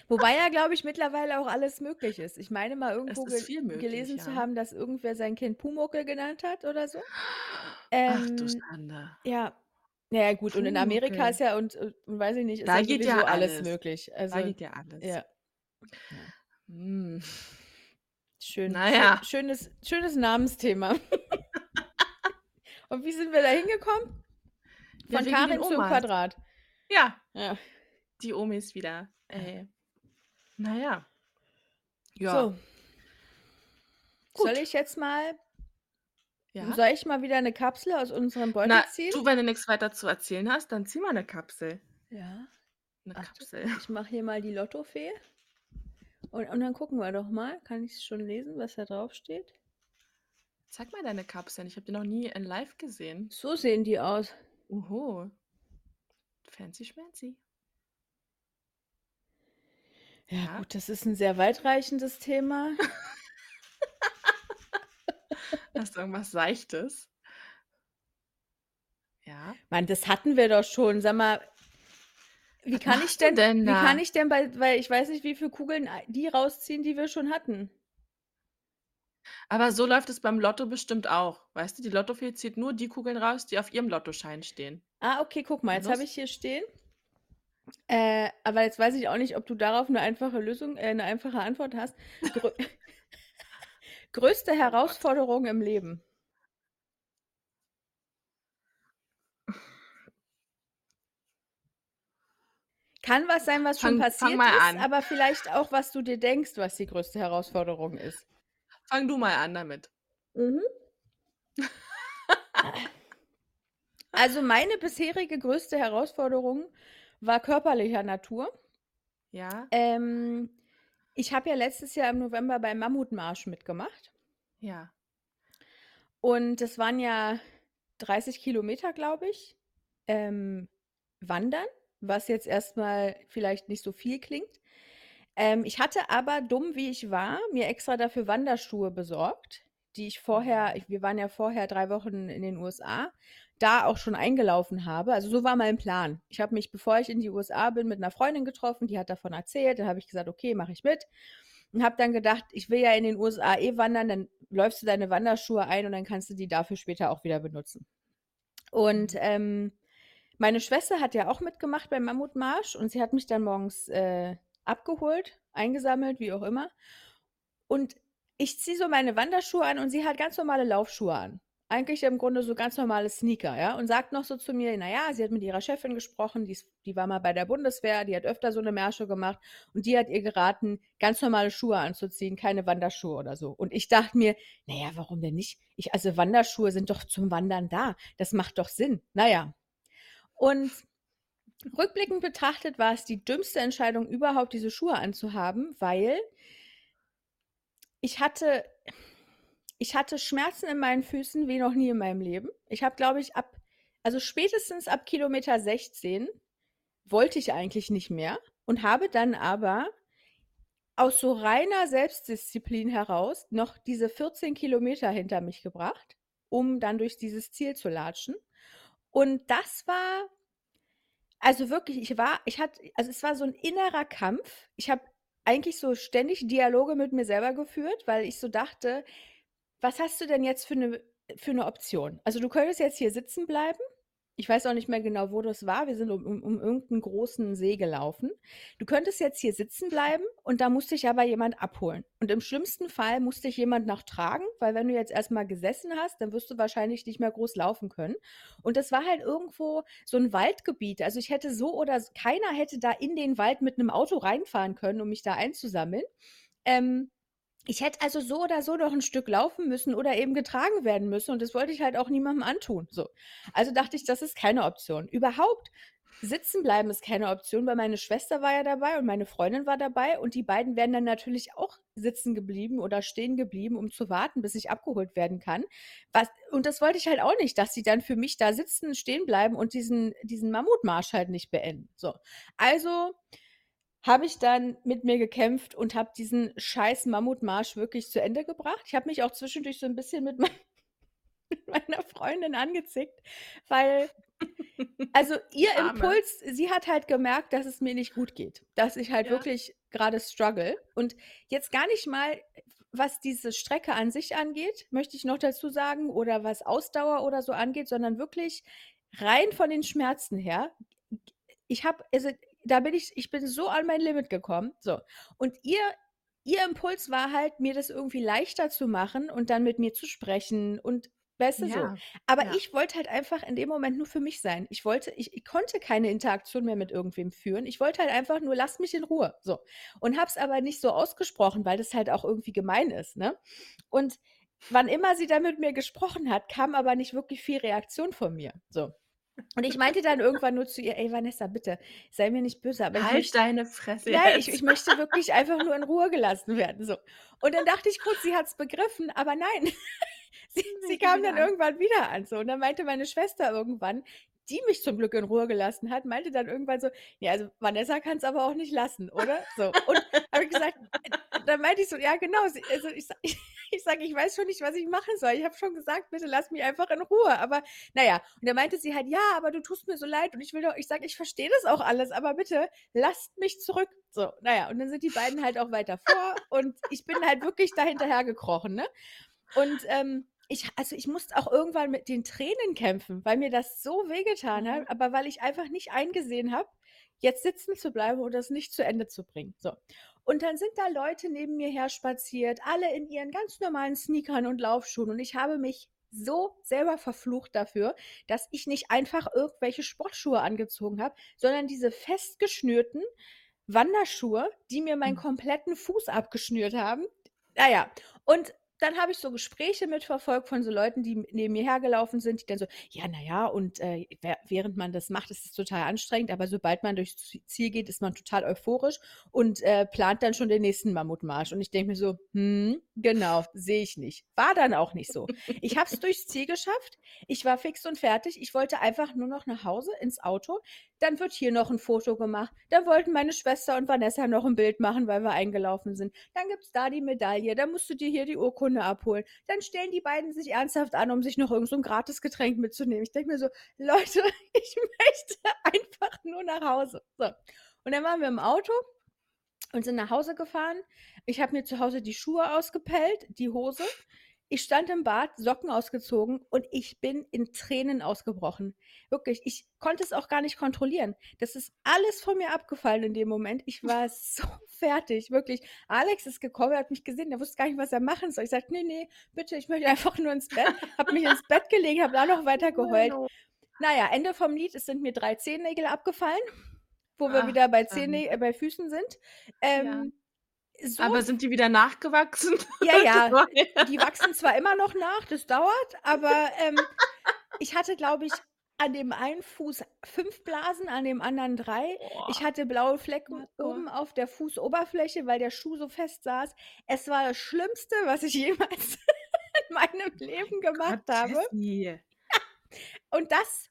Wobei ja, glaube ich, mittlerweile auch alles möglich ist. Ich meine mal irgendwo viel möglich, gelesen zu ja. haben, dass irgendwer sein Kind Pumuckl genannt hat oder so. Ach du Ähm, Schande. ja. Na ja, gut, und in Amerika Pumuckl. ist ja und und weiß ich nicht, ist Da ja geht ja alles alles. möglich. Also, Da geht ja alles. ja. Ja. Hm. Schön. Na Schö ja. schönes schönes Namensthema. Und wie sind wir da hingekommen? Ja, Von den Karin zum. Quadrat. Ja. Ja. Die Omis wieder. Ey. Na ja. Ja. So. Soll Gut. ich jetzt mal Ja? soll ich mal wieder 'ne Kapsel aus unserem Beutel Na, ziehen? du, wenn du nix weiter zu erzählen hast, dann zieh mal 'ne Kapsel. Ja. 'Ne Warte, Kapsel. ich mache hier mal die Lottofee. Und und dann gucken wir doch mal. Kann ich's schon lesen, was da drauf steht? Zeig mal deine Kapseln. Ich habe die noch nie in live gesehen. So sehen die aus. Oho. Fancy schmancy. Ja, Ja? gut, das ist 'n sehr weitreichendes Thema. Hast du irgendwas Seichtes? Ja? Mann, das hatten wir doch schon. Sag mal wie Was kann ich denn denn wie kann ich denn bei weil ich weiß nicht, wie viel Kugeln ei die rausziehen, die wir schon hatten. Aber so läuft es beim Lotto bestimmt auch. Weißt du, die Lottofee zieht nur die Kugeln raus, die auf ihrem Lottoschein stehen. Ah, okay, guck mal, jetzt habe ich hier stehen äh, aber jetzt weiß ich auch nicht, ob du darauf 'ne einfache Lösung äh, 'ne einfache Antwort hast. Grö größte. Herausforderung im Leben? Kann was sein, was schon Fang fang passiert ist, an. aber vielleicht auch, was du dir denkst, was die größte Herausforderung ist. Fang du mal an damit. Mhm. Also, meine bisherige größte Herausforderung war körperlicher Natur. Ja? Ähm, ich habe ja letztes Jahr im November beim Mammutmarsch mitgemacht. Ja. Und das waren ja 30 Kilometer, glaube ich, ähm, wandern, was jetzt erst mal vielleicht nicht so viel klingt. Ähm, ich hatte aber, dumm wie ich war, mir extra dafür Wanderschuhe besorgt, die ich vorher Mhm. wir waren ja vorher 3 Wochen in den USA, da auch schon eingelaufen habe. Also, so war mein Plan. Ich habe mich, bevor ich in die USA bin, mit 'ner Freundin getroffen, die hat davon erzählt. Dann habe ich gesagt: „Okay, mache ich mit.“ Und habe dann gedacht: „Ich will ja in den USA eh wandern, dann läufst du deine Wanderschuhe ein und dann kannst du die dafür später auch wieder benutzen.“ Und, Mhm. ähm, meine Schwester hat ja auch mitgemacht beim Mammutmarsch und sie hat mich dann morgens, äh, abgeholt, eingesammelt, wie auch immer. Und ich ziehe so meine Wanderschuhe an und sie hat ganz normale Laufschuhe an. Eigentlich im Grunde so ganz normale Sneaker, ja, und sagt noch so zu mir: „Na ja, sie hat mit ihrer Chefin gesprochen, die die war mal bei der Bundeswehr, die hat öfter so 'ne Märsche gemacht und die hat ihr geraten, ganz normale Schuhe anzuziehen, keine Wanderschuhe oder so.“ Und ich dachte mir: „Na ja, warum denn nicht? Ich also, Wanderschuhe sind doch zum Wandern da. Das macht doch Sinn.“ Na ja. Und rückblickend betrachtet war es die dümmste Entscheidung überhaupt, diese Schuhe anzuhaben, weil ich hatte ich hatte Schmerzen in meinen Füßen wie noch nie in meinem Leben. Ich habe, glaube ich, ab also, spätestens ab Kilometer 16 wollte ich eigentlich nicht mehr und habe dann aber aus so reiner Selbstdisziplin heraus noch diese 14 Kilometer hinter mich gebracht, um dann durch dieses Ziel zu latschen. Und das war also, wirklich, ich war ich hatte also, es war so 'n innerer Kampf. Ich habe eigentlich so ständig Dialoge mit mir selber geführt, weil ich so dachte: „Was hast du denn jetzt für 'ne für 'ne Option? Also, du könntest jetzt hier sitzen bleiben.“ Ich weiß auch nicht mehr genau, wo das war. Wir sind um um um irgend 'n großen See gelaufen. „Du könntest jetzt hier sitzen bleiben und da muss dich aber jemand abholen. Und im schlimmsten Fall muss dich jemand noch tragen, weil wenn du jetzt erst mal gesessen hast, dann wirst du wahrscheinlich nicht mehr groß laufen können.“ Und das war halt irgendwo so 'n Waldgebiet. Also, ich hätte so oder keiner hätte da in den Wald mit 'nem Auto reinfahren können, um mich da einzusammeln. Ähm, ich hätte also so oder so noch 'n Stück laufen müssen oder eben getragen werden müssen und das wollte ich halt auch niemandem antun, so. Also, dachte ich, das ist keine Option. Überhaupt sitzen bleiben ist keine Option, weil meine Schwester war ja dabei und meine Freundin war dabei und die beiden wären dann natürlich auch sitzen geblieben oder stehen geblieben, um zu warten, bis ich abgeholt werden kann. Was und das wollte ich halt auch nicht, dass sie dann für mich da sitzen, stehen bleiben und diesen diesen Mammutmarsch halt nicht beenden, so. Also, habe ich dann mit mir gekämpft und habe diesen scheiß Mammutmarsch wirklich zu Ende gebracht. Ich habe mich auch zwischendurch so 'n bisschen mit mei mit meiner Freundin angezickt, weil also, ihr Arme. Impuls sie hat halt gemerkt, dass es mir nicht gut geht, dass ich halt Ja. wirklich grade struggle. Und jetzt gar nicht mal, was diese Strecke an sich angeht, möchte ich noch dazu sagen, oder was Ausdauer oder so angeht, sondern wirklich rein von den Schmerzen her. Ich habe also, da bin ich ich bin so an mein Limit gekommen, so. Und ihr ihr Impuls war halt, mir das irgendwie leichter zu machen und dann mit mir zu sprechen und weißt du, so. Ja, Aber ja. ich wollte halt einfach in dem Moment nur für mich sein. Ich wollte ich ich konnte keine Interaktion mehr mit irgendwem führen. Ich wollte halt einfach nur: „Lasst mich in Ruhe“, so. Und habe es aber nicht so ausgesprochen, weil das halt auch irgendwie gemein ist, ne? Und wann immer sie dann mit mir gesprochen hat, kam aber nicht wirklich viel Reaktion von mir, so. Und ich meinte dann irgendwann nur zu ihr: „Ey, Vanessa, bitte, sei mir nicht böse, aber ich Halt möchte deine Fresse nein, ich ich möchte wirklich einfach nur in Ruhe gelassen werden“, so. Und dann dachte ich kurz, sie hat's begriffen, aber nein. Sie sie kam dann an. irgendwann wieder an, so. Und dann meinte meine Schwester irgendwann: die mich zum Glück in Ruhe gelassen hat, meinte dann irgendwann so: „Ja, also Vanessa kann's aber auch nicht lassen, oder?“ So. Und habe ich gesagt äh, dann meinte ich so: „Ja, genau, also ich sa ich sage: „Ich weiß schon nicht, was ich machen soll. Ich habe schon gesagt: „Bitte lass mich einfach in Ruhe.“ Aber na ja, und dann meinte sie halt: „Ja, aber du tust mir so leid und ich will doch“ ich sage: „Ich verstehe das auch alles, aber bitte lasst mich zurück.“ So, na ja, und dann sind die beiden halt auch weiter vor und ich bin halt wirklich da hinterher gekrochen, ne? Und, ähm, ich also, ich musste auch irgendwann mit den Tränen kämpfen, weil mir das so wehgetan Mhm. hat, aber weil ich einfach nicht eingesehen habe, jetzt sitzen zu bleiben oder es nicht zu Ende zu bringen. So. Und dann sind da Leute neben mir herspaziert, alle in ihren ganz normalen Sneakern und Laufschuhen und ich habe mich so selber verflucht dafür, dass ich nicht einfach irgendwelche Sportschuhe angezogen habe, sondern diese festgeschnürten Wanderschuhe, die mir meinen Mhm. kompletten Fuß abgeschnürt haben. Na ja, und dann habe ich so Gespräche mitverfolgt von so Leuten, die neben mir hergelaufen sind, die dann so: „Ja, na ja, und, äh, während man das macht, ist es total anstrengend, aber sobald man durchs Ziel geht, ist man total euphorisch und, äh, plant dann schon den nächsten Mammutmarsch.“ Und ich denke mir so: „Mhm, genau, sehe ich nicht.“ War dann auch nicht so. Ich habe es durchs Ziel geschafft. Ich war fix und fertig. Ich wollte einfach nur noch nach Hause ins Auto. Dann wird hier noch 'n Foto gemacht. Dann wollten meine Schwester und Vanessa noch 'n Bild machen, weil wir eingelaufen sind. Dann gibt's da die Medaille. Dann musst du dir hier die Urkunde abholen. Dann stellen die beiden sich ernsthaft an, um sich noch irgend so 'n Gratisgetränk mitzunehmen. Ich denke mir so: „Leute, ich möchte einfach nur nach Hause.“ So. Und dann waren wir im Auto und sind nach Hause gefahren. Ich habe mir zu Hause die Schuhe ausgepellt, die Hose. Ich stand im Bad, Socken ausgezogen und ich bin in Tränen ausgebrochen. Wirklich, ich konnte es auch gar nicht kontrollieren. Das ist alles von mir abgefallen in dem Moment. Ich war so fertig, wirklich. Alex ist gekommen, er hat mich gesehen, der wusste gar nicht, was er machen soll. Ich sage: „Ne, ne, bitte, ich möchte einfach nur ins Bett.“ Habe mich ins Bett gelegt, habe da noch weiter geheult. Menno. Na ja, Ende vom Lied, es sind mir 3 Zehennägel abgefallen, wo wir Ach, wieder bei. Zehennä äh, bei Füßen sind. Ja. So Aber sind die wieder nachgewachsen? Ja, ja, die wachsen zwar immer noch nach, das dauert, aber, ähm, ich hatte, glaube ich, an dem einen Fuß 5 Blasen, an dem anderen 3. Ich Boah. hatte blaue Flecken Hardcore. oben auf der Fußoberfläche, weil der Schuh so fest saß. Es war das Schlimmste, was ich jemals in meinem Leben gemacht Gott, habe. Ja. Und das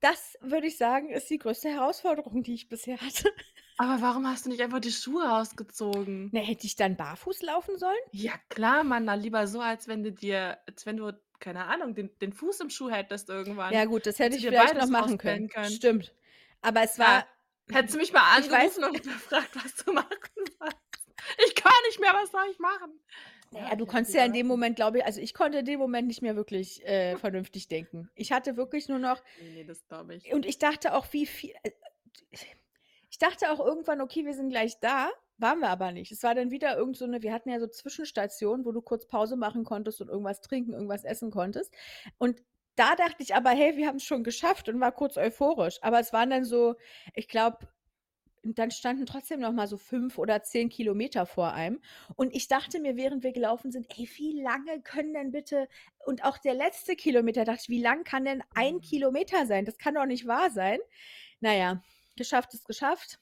das würde ich sagen, ist die größte Herausforderung, die ich bisher hatte. Aber warum hast du nicht einfach die Schuhe ausgezogen? Na, hätte ich dann barfuß laufen sollen? Ja klar, Mann, na lieber so, als wenn du dir als wenn du, keine Ahnung, den den Fuß im Schuh hättest Ja irgendwann. gut, das hätte ich vielleicht noch machen können. können. Stimmt. Aber es Ja, war hättest du mich mal angerufen und gefragt, was du machen sollst. „Ich kann nicht mehr, was soll ich machen?“ Na Ja, ja, du konntest ja in dem. Moment, glaube ich also, ich konnte in dem Moment nicht mehr wirklich, äh, vernünftig denken. Ich hatte wirklich nur noch Ne, ne, das glaube ich. und ich dachte auch, wie vie äh, ich dachte auch irgendwann: „Okay, wir sind gleich da“, waren wir aber nicht. Es war dann wieder irgend so 'ne wir hatten ja so Zwischenstationen, wo du kurz Pause machen konntest und irgendwas trinken, irgendwas essen konntest. Und da dachte ich aber: „Hey, wir haben's schon geschafft“ und war kurz euphorisch. Aber es waren dann so, ich glaube dann standen trotzdem noch mal so 5 oder 10 Kilometer vor einem. Und ich dachte mir, während wir gelaufen sind: „Ey, wie lange können denn bitte“ und auch der letzte Kilometer dachte ich: „Wie lang kann denn 1 Mhm. Kilometer sein? Das kann doch nicht wahr sein.“ Na ja, geschafft ist geschafft.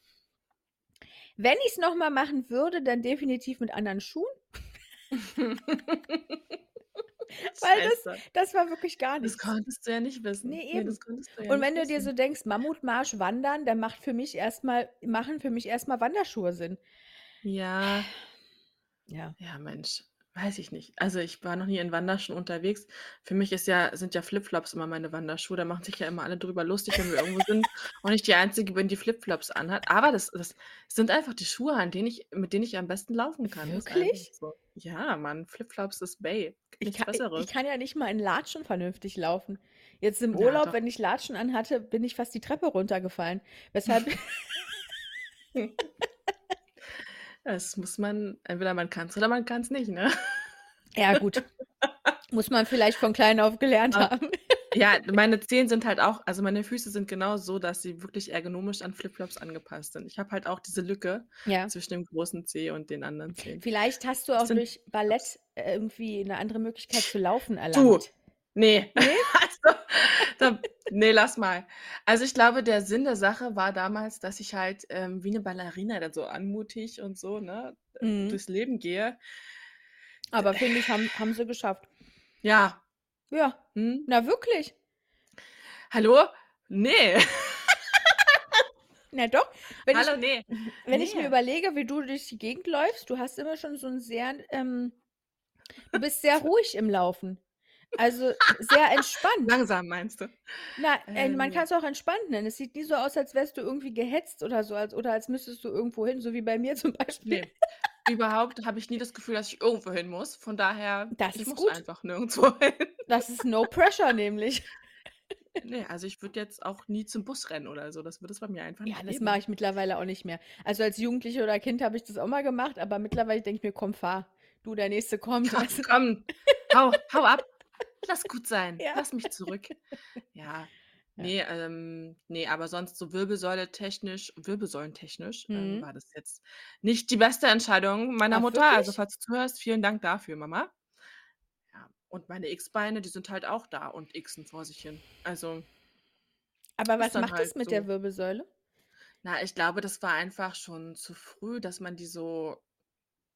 Wenn ich's noch mal machen würde, dann definitiv mit anderen Schuhen. Weil das das war wirklich gar Das nichts. konntest du ja nicht wissen. Ne, Ne, eben. das du ja Und wenn du dir wissen. so denkst, Mammutmarsch wandern, dann macht für mich erst mal machen für mich erst mal Wanderschuhe Sinn. Ja. Ja. Ja, Mensch, weiß ich nicht. Also, ich war noch nie in Wanderschuhen unterwegs. Für mich ist ja sind ja Flipflops immer meine Wanderschuhe. Da machen sich ja immer alle drüber lustig, wenn wir irgendwo sind und ich die Einzige bin, die Flipflops anhat. Aber das das sind einfach die Schuhe, an denen ich mit denen ich am besten laufen kann. Ist einfach Wirklich? so. Ja, Mann, Flipflops ist. Gibt Ich nichts ka i ich Besseres. kann ja nicht mal in Latschen vernünftig laufen. Jetzt im Ja, Urlaub, doch. wenn ich Latschen anhatte, bin ich fast die Treppe runtergefallen. Weshalb Das muss man entweder man kann's oder man kann's nicht, ne? Ja gut. Muss man vielleicht von klein auf gelernt Ah. haben. Ja, meine Zehen sind halt auch also, meine Füße sind genau so, dass sie wirklich ergonomisch an Flipflops angepasst sind. Ich habe halt auch diese Lücke Ja. zwischen dem großen Zeh und den anderen Zehen. Vielleicht hast du auch durch. Ballett, äh, irgendwie 'ne andere Möglichkeit zu laufen Du, erlangt. ne. Ne? Also, da ne, lass mal. Also, ich glaube, der Sinn der Sache war damals, dass ich halt, ähm, wie 'ne Ballerina dann so anmutig und so, ne, Mhm. durchs Leben gehe. Aber finde ich, haben haben sie geschafft. Ja. Ja. Mhm. Na, wirklich. Hallo? Ne. Na doch, wenn ich Hallo, ne. wenn ich mir überlege, wie du durch die Gegend läufst, du hast immer schon so 'n sehr, ähm du bist sehr ruhig im Laufen. Also, sehr entspannt. Langsam meinst du? Na, äh, man Ähm kann's auch entspannt nennen. Es sieht nie so aus, als wärst du irgendwie gehetzt oder so, als oder als müsstest du irgendwo hin, so wie bei mir zum Beispiel. Ne, überhaupt habe ich nie das Gefühl, dass ich irgendwo hin muss. Von daher, Das ich ist muss gut. einfach nirgendwo hin. Das ist no pressure nämlich. Ne, also, ich würde jetzt auch nie zum Bus rennen oder so. Das würde es bei mir einfach Ja, nicht das mache geben. ich mittlerweile auch nicht mehr. Also, als Jugendliche oder Kind habe ich das auch mal gemacht, aber mittlerweile denke ich mir: „Komm, fahr. Du, der Nächste kommt“, Ko weißt du? komm, hau hau ab. Lass gut sein. Ja. Lass mich zurück. Ja, Ja. ähm, ne, aber sonst so Wirbelsäule technisch wirbelsäulentechnisch, ähm, Mhm. war das jetzt nicht die beste Entscheidung meiner Ach, Mutter. Also, wirklich? falls du zuhörst, vielen Dank dafür, Mama. Ja, und meine X-Beine, die sind halt auch da und X-en vor sich hin. Also Aber ist was dann macht halt es mit der so. Wirbelsäule? Na, ich glaube, das war einfach schon zu früh, dass man die so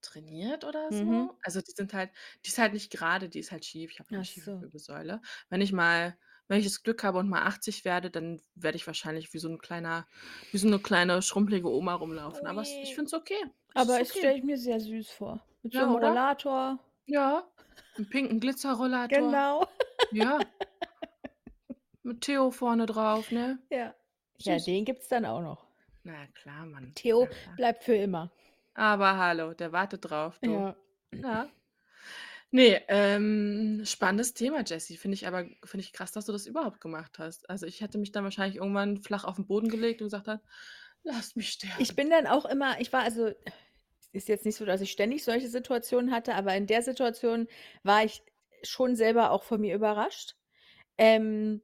trainiert oder Mhm. so. Also, die sind halt die ist halt nicht gerade, die ist halt schief. Ich habe Ach 'ne schiefe so. Wirbelsäule. Wenn ich mal wenn ich das Glück habe und mal 80 werde, dann werde ich wahrscheinlich wie so 'n kleiner wie so 'ne kleine schrumpelige Oma rumlaufen. Aber es ich finde es okay. Es Aber das okay. stelle ich mir sehr süß vor. Mit so Ja, 'nem oder? Rollator. Ja, 'n pinken Glitzerrollator. Genau. Ja. Mit Theo vorne drauf, ne? Ja. Ja, Süß. den gibt's dann auch noch. Na ja, klar, Mann. Theo klar. bleibt für immer. Aber hallo, der wartet drauf, du. Ja. Ja. Ne, ähm, spannendes Thema, Jessie. Finde ich aber finde ich krass, dass du das überhaupt gemacht hast. Also, ich hätte mich dann wahrscheinlich irgendwann flach auf 'n Boden gelegt und gesagt habe: „Lass mich Ich sterben.“ bin dann auch immer ich war also ist jetzt nicht so, dass ich ständig solche Situationen hatte, aber in der Situation war ich schon selber auch von mir überrascht. Ähm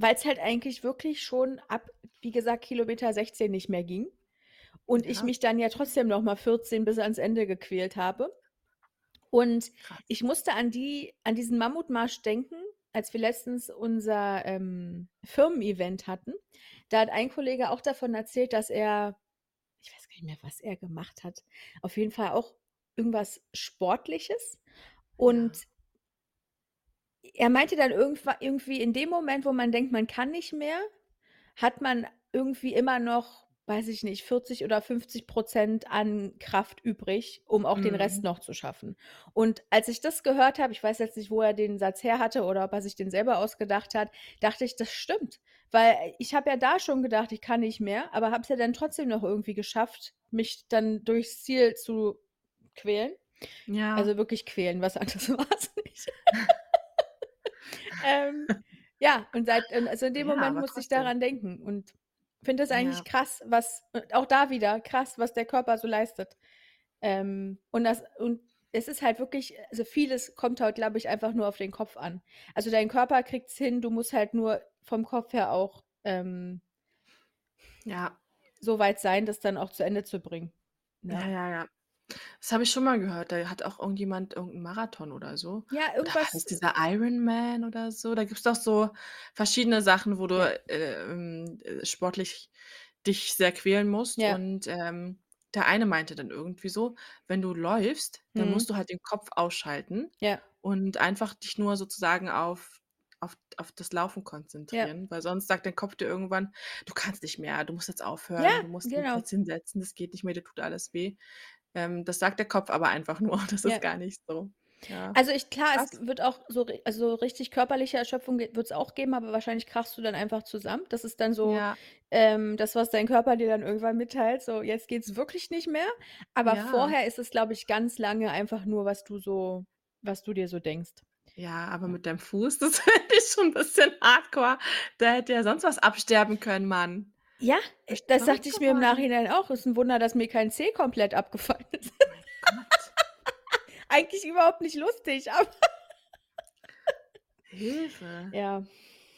weil's halt eigentlich wirklich schon ab, wie gesagt, Kilometer 16 nicht mehr ging und ich Ja. mich dann ja trotzdem noch mal 14 bis ans Ende gequält habe. Und Krass. ich musste an die an diesen Mammutmarsch denken, als wir letztens unser, ähm, Firmen-Event hatten. Da hat ein Kollege auch davon erzählt, dass er ich weiß gar nicht mehr, was er gemacht hat. Auf jeden Fall auch irgendwas Sportliches Ja. und er meinte dann irgendwie in dem Moment, wo man denkt, man kann nicht mehr, hat man irgendwie immer noch, weiß ich nicht, 40 oder 50 % an Kraft übrig, um auch den Rest Mhm. noch zu schaffen. Und als ich das gehört habe, ich weiß jetzt nicht, wo er den Satz her hatte oder ob er sich den selber ausgedacht hat, dachte ich: „Das stimmt.“ Weil ich habe ja da schon gedacht, ich kann nicht mehr, aber habe es ja dann trotzdem noch irgendwie geschafft, mich dann durchs Ziel zu quälen. Ja. Also, wirklich quälen, was anderes war's nicht. Ähm, ja, und seit also, in dem Ja, Moment musste ich daran denken und finde das eigentlich Ja. krass, was und auch da wieder krass, was der Körper so leistet. Ähm, und das und es ist halt wirklich also, vieles kommt halt, glaube ich, einfach nur auf den Kopf an. Also, dein Körper kriegt's hin, du musst halt nur vom Kopf her auch, ähm Ja. so weit sein, das dann auch zu Ende zu bringen, Ja, ne? ja, ja. Das habe ich schon mal gehört. Da hat auch irgendjemand irgend 'n Marathon oder so. Ja, Oder war irgendwas das dieser Ironman oder so? Da gibt's doch so verschiedene Sachen, wo du, Ja. ähm, äh, sportlich dich sehr quälen musst. Ja. Und, ähm, der eine meinte dann irgendwie so: „Wenn du läufst, dann Mhm. musst du halt den Kopf ausschalten Ja. und einfach dich nur sozusagen auf auf auf das Laufen Ja. konzentrieren, weil sonst sagt dein Kopf dir irgendwann: ‚Du kannst nicht mehr, du musst jetzt Ja, aufhören, du musst dich genau. jetzt hinsetzen, das geht nicht mehr, dir tut alles weh.‘“ Ähm, das sagt der Kopf aber einfach nur. Das ist Ja. gar nicht so. Ja. Also, ich klar, es Krass. wird auch so also, richtig körperliche Erschöpfung wi wird's auch geben, aber wahrscheinlich krachst du dann einfach zusammen. Das ist dann so, Ja. ähm, das, was dein Körper dir dann irgendwann mitteilt, so: „Jetzt geht's wirklich nicht mehr.“ Aber Ja. vorher ist es, glaube ich, ganz lange einfach nur, was du so was du dir so denkst. Ja, aber mit deinem Fuß, das finde ich schon 'n bisschen hardcore. Da hätte ja sonst was absterben können, Mann. Ja, Echt das verrückt dachte ich mir im geworden. Nachhinein auch. Ist 'n Wunder, dass mir kein Zeh komplett abgefallen ist. Mein Gott. Eigentlich überhaupt nicht lustig, aber Hilfe. Ja.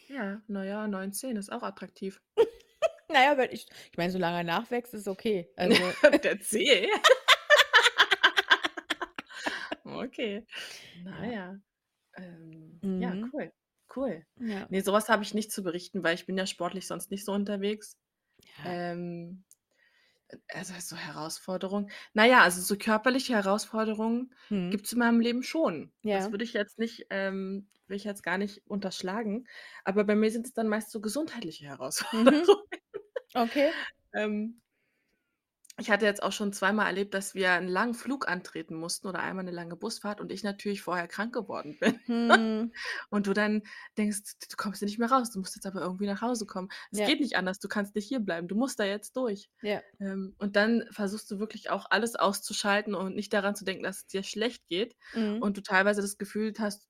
Ja, na ja, 9 Zehen ist auch attraktiv. Na ja, wenn ich ich meine, solange er nachwächst, ist okay. Also Der Zeh? Okay. Na Ja. ja. Ähm, ja, Mhm. cool, cool. Ja. Ne, so was habe ich nicht zu berichten, weil ich bin ja sportlich sonst nicht so unterwegs. Ja. Ähm Also, so Herausforderungen na ja, also, so körperliche Herausforderungen Mhm. gibt's in meinem Leben schon. Das Ja. würde ich jetzt nicht ähm, will ich jetzt gar nicht unterschlagen, aber bei mir sind es dann meist so gesundheitliche Mhm. Herausforderungen. Okay. Ähm ich hatte jetzt auch schon zweimal erlebt, dass wir 'n langen Flug antreten mussten oder einmal 'ne lange Busfahrt und ich natürlich vorher krank geworden bin. Mhm. Und du dann denkst, du kommst hier nicht mehr raus. Du musst jetzt aber irgendwie nach Hause kommen. Es Ja. geht nicht anders, du kannst nicht hierbleiben. Du musst da jetzt durch. Ja. Ähm, und dann versuchst du wirklich auch alles auszuschalten und nicht daran zu denken, dass es dir schlecht geht Mhm. und du teilweise das Gefühl hast,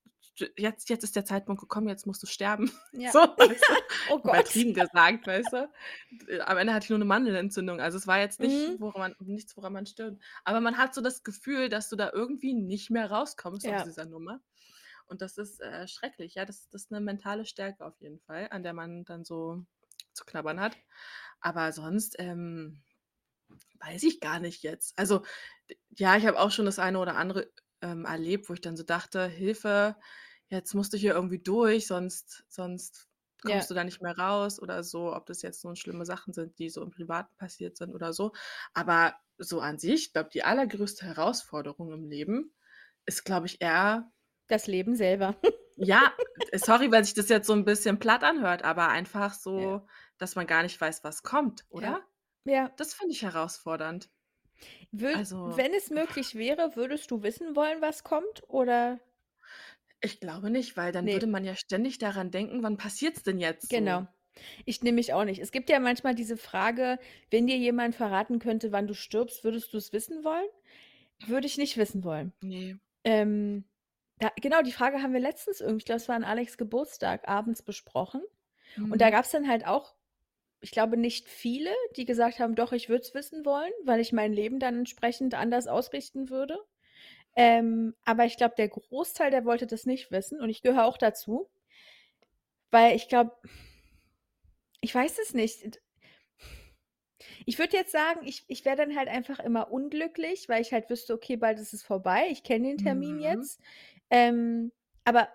jetzt jetzt ist der Zeitpunkt gekommen, jetzt musst du sterben. Ja. So, weißt du? Oh Gott. Übertrieben gesagt, weißt du? Am Ende hatte ich nur 'ne Mandelentzündung. Also, es war jetzt nicht, Mhm. woran man nichts, woran man stirbt. Aber man hat so das Gefühl, dass du da irgendwie nicht mehr rauskommst aus Ja. dieser Nummer. Und das ist, äh, schrecklich. Ja, das das ist 'ne mentale Stärke auf jeden Fall, an der man dann so zu knabbern hat. Aber sonst, ähm, weiß ich gar nicht jetzt. Also, ja, ich habe auch schon das eine oder andere, ähm, erlebt, wo ich dann so dachte: „Hilfe, jetzt musst du hier irgendwie durch, sonst sonst Ja. kommst du da nicht mehr raus“ oder so, ob das jetzt nun schlimme Sachen sind, die so im Privaten passiert sind oder so. Aber so an sich, ich glaube, die allergrößte Herausforderung im Leben ist, glaube ich, eher Das Leben selber. ja, d sorry, weil sich das jetzt so 'n bisschen platt anhört, aber einfach Ja. so, dass man gar nicht weiß, was kommt, Ja. oder? Ja. Das finde ich herausfordernd. Würd Also wenn es möglich wäre, würdest du wissen wollen, was kommt, oder? Ich glaube nicht, weil dann Ne. würde man ja ständig daran denken: „Wann passiert's denn jetzt Genau. so?“ Ich nämlich auch nicht. Es gibt ja manchmal diese Frage: „Wenn dir jemand verraten könnte, wann du stirbst, würdest du's wissen wollen?“ Würde ich nicht wissen wollen. Ne. Ähm, da genau, die Frage haben wir letztens irgendwie ich glaube, es war an Alex' Geburtstag, abends besprochen. Und da Mhm. gab's dann halt auch, ich glaube, nicht viele, die gesagt haben: „Doch, ich würde es wissen wollen, weil ich mein Leben dann entsprechend anders ausrichten würde.“ Ähm, aber ich glaube, der Großteil, der wollte das nicht wissen und ich gehöre auch dazu. Weil ich glaube ich weiß es nicht. Ich würde jetzt sagen, ich ich wäre dann halt einfach immer unglücklich, weil ich halt wüsste: „Okay, bald ist es vorbei. Ich kenne den Termin Mhm. jetzt.“ Ähm, aber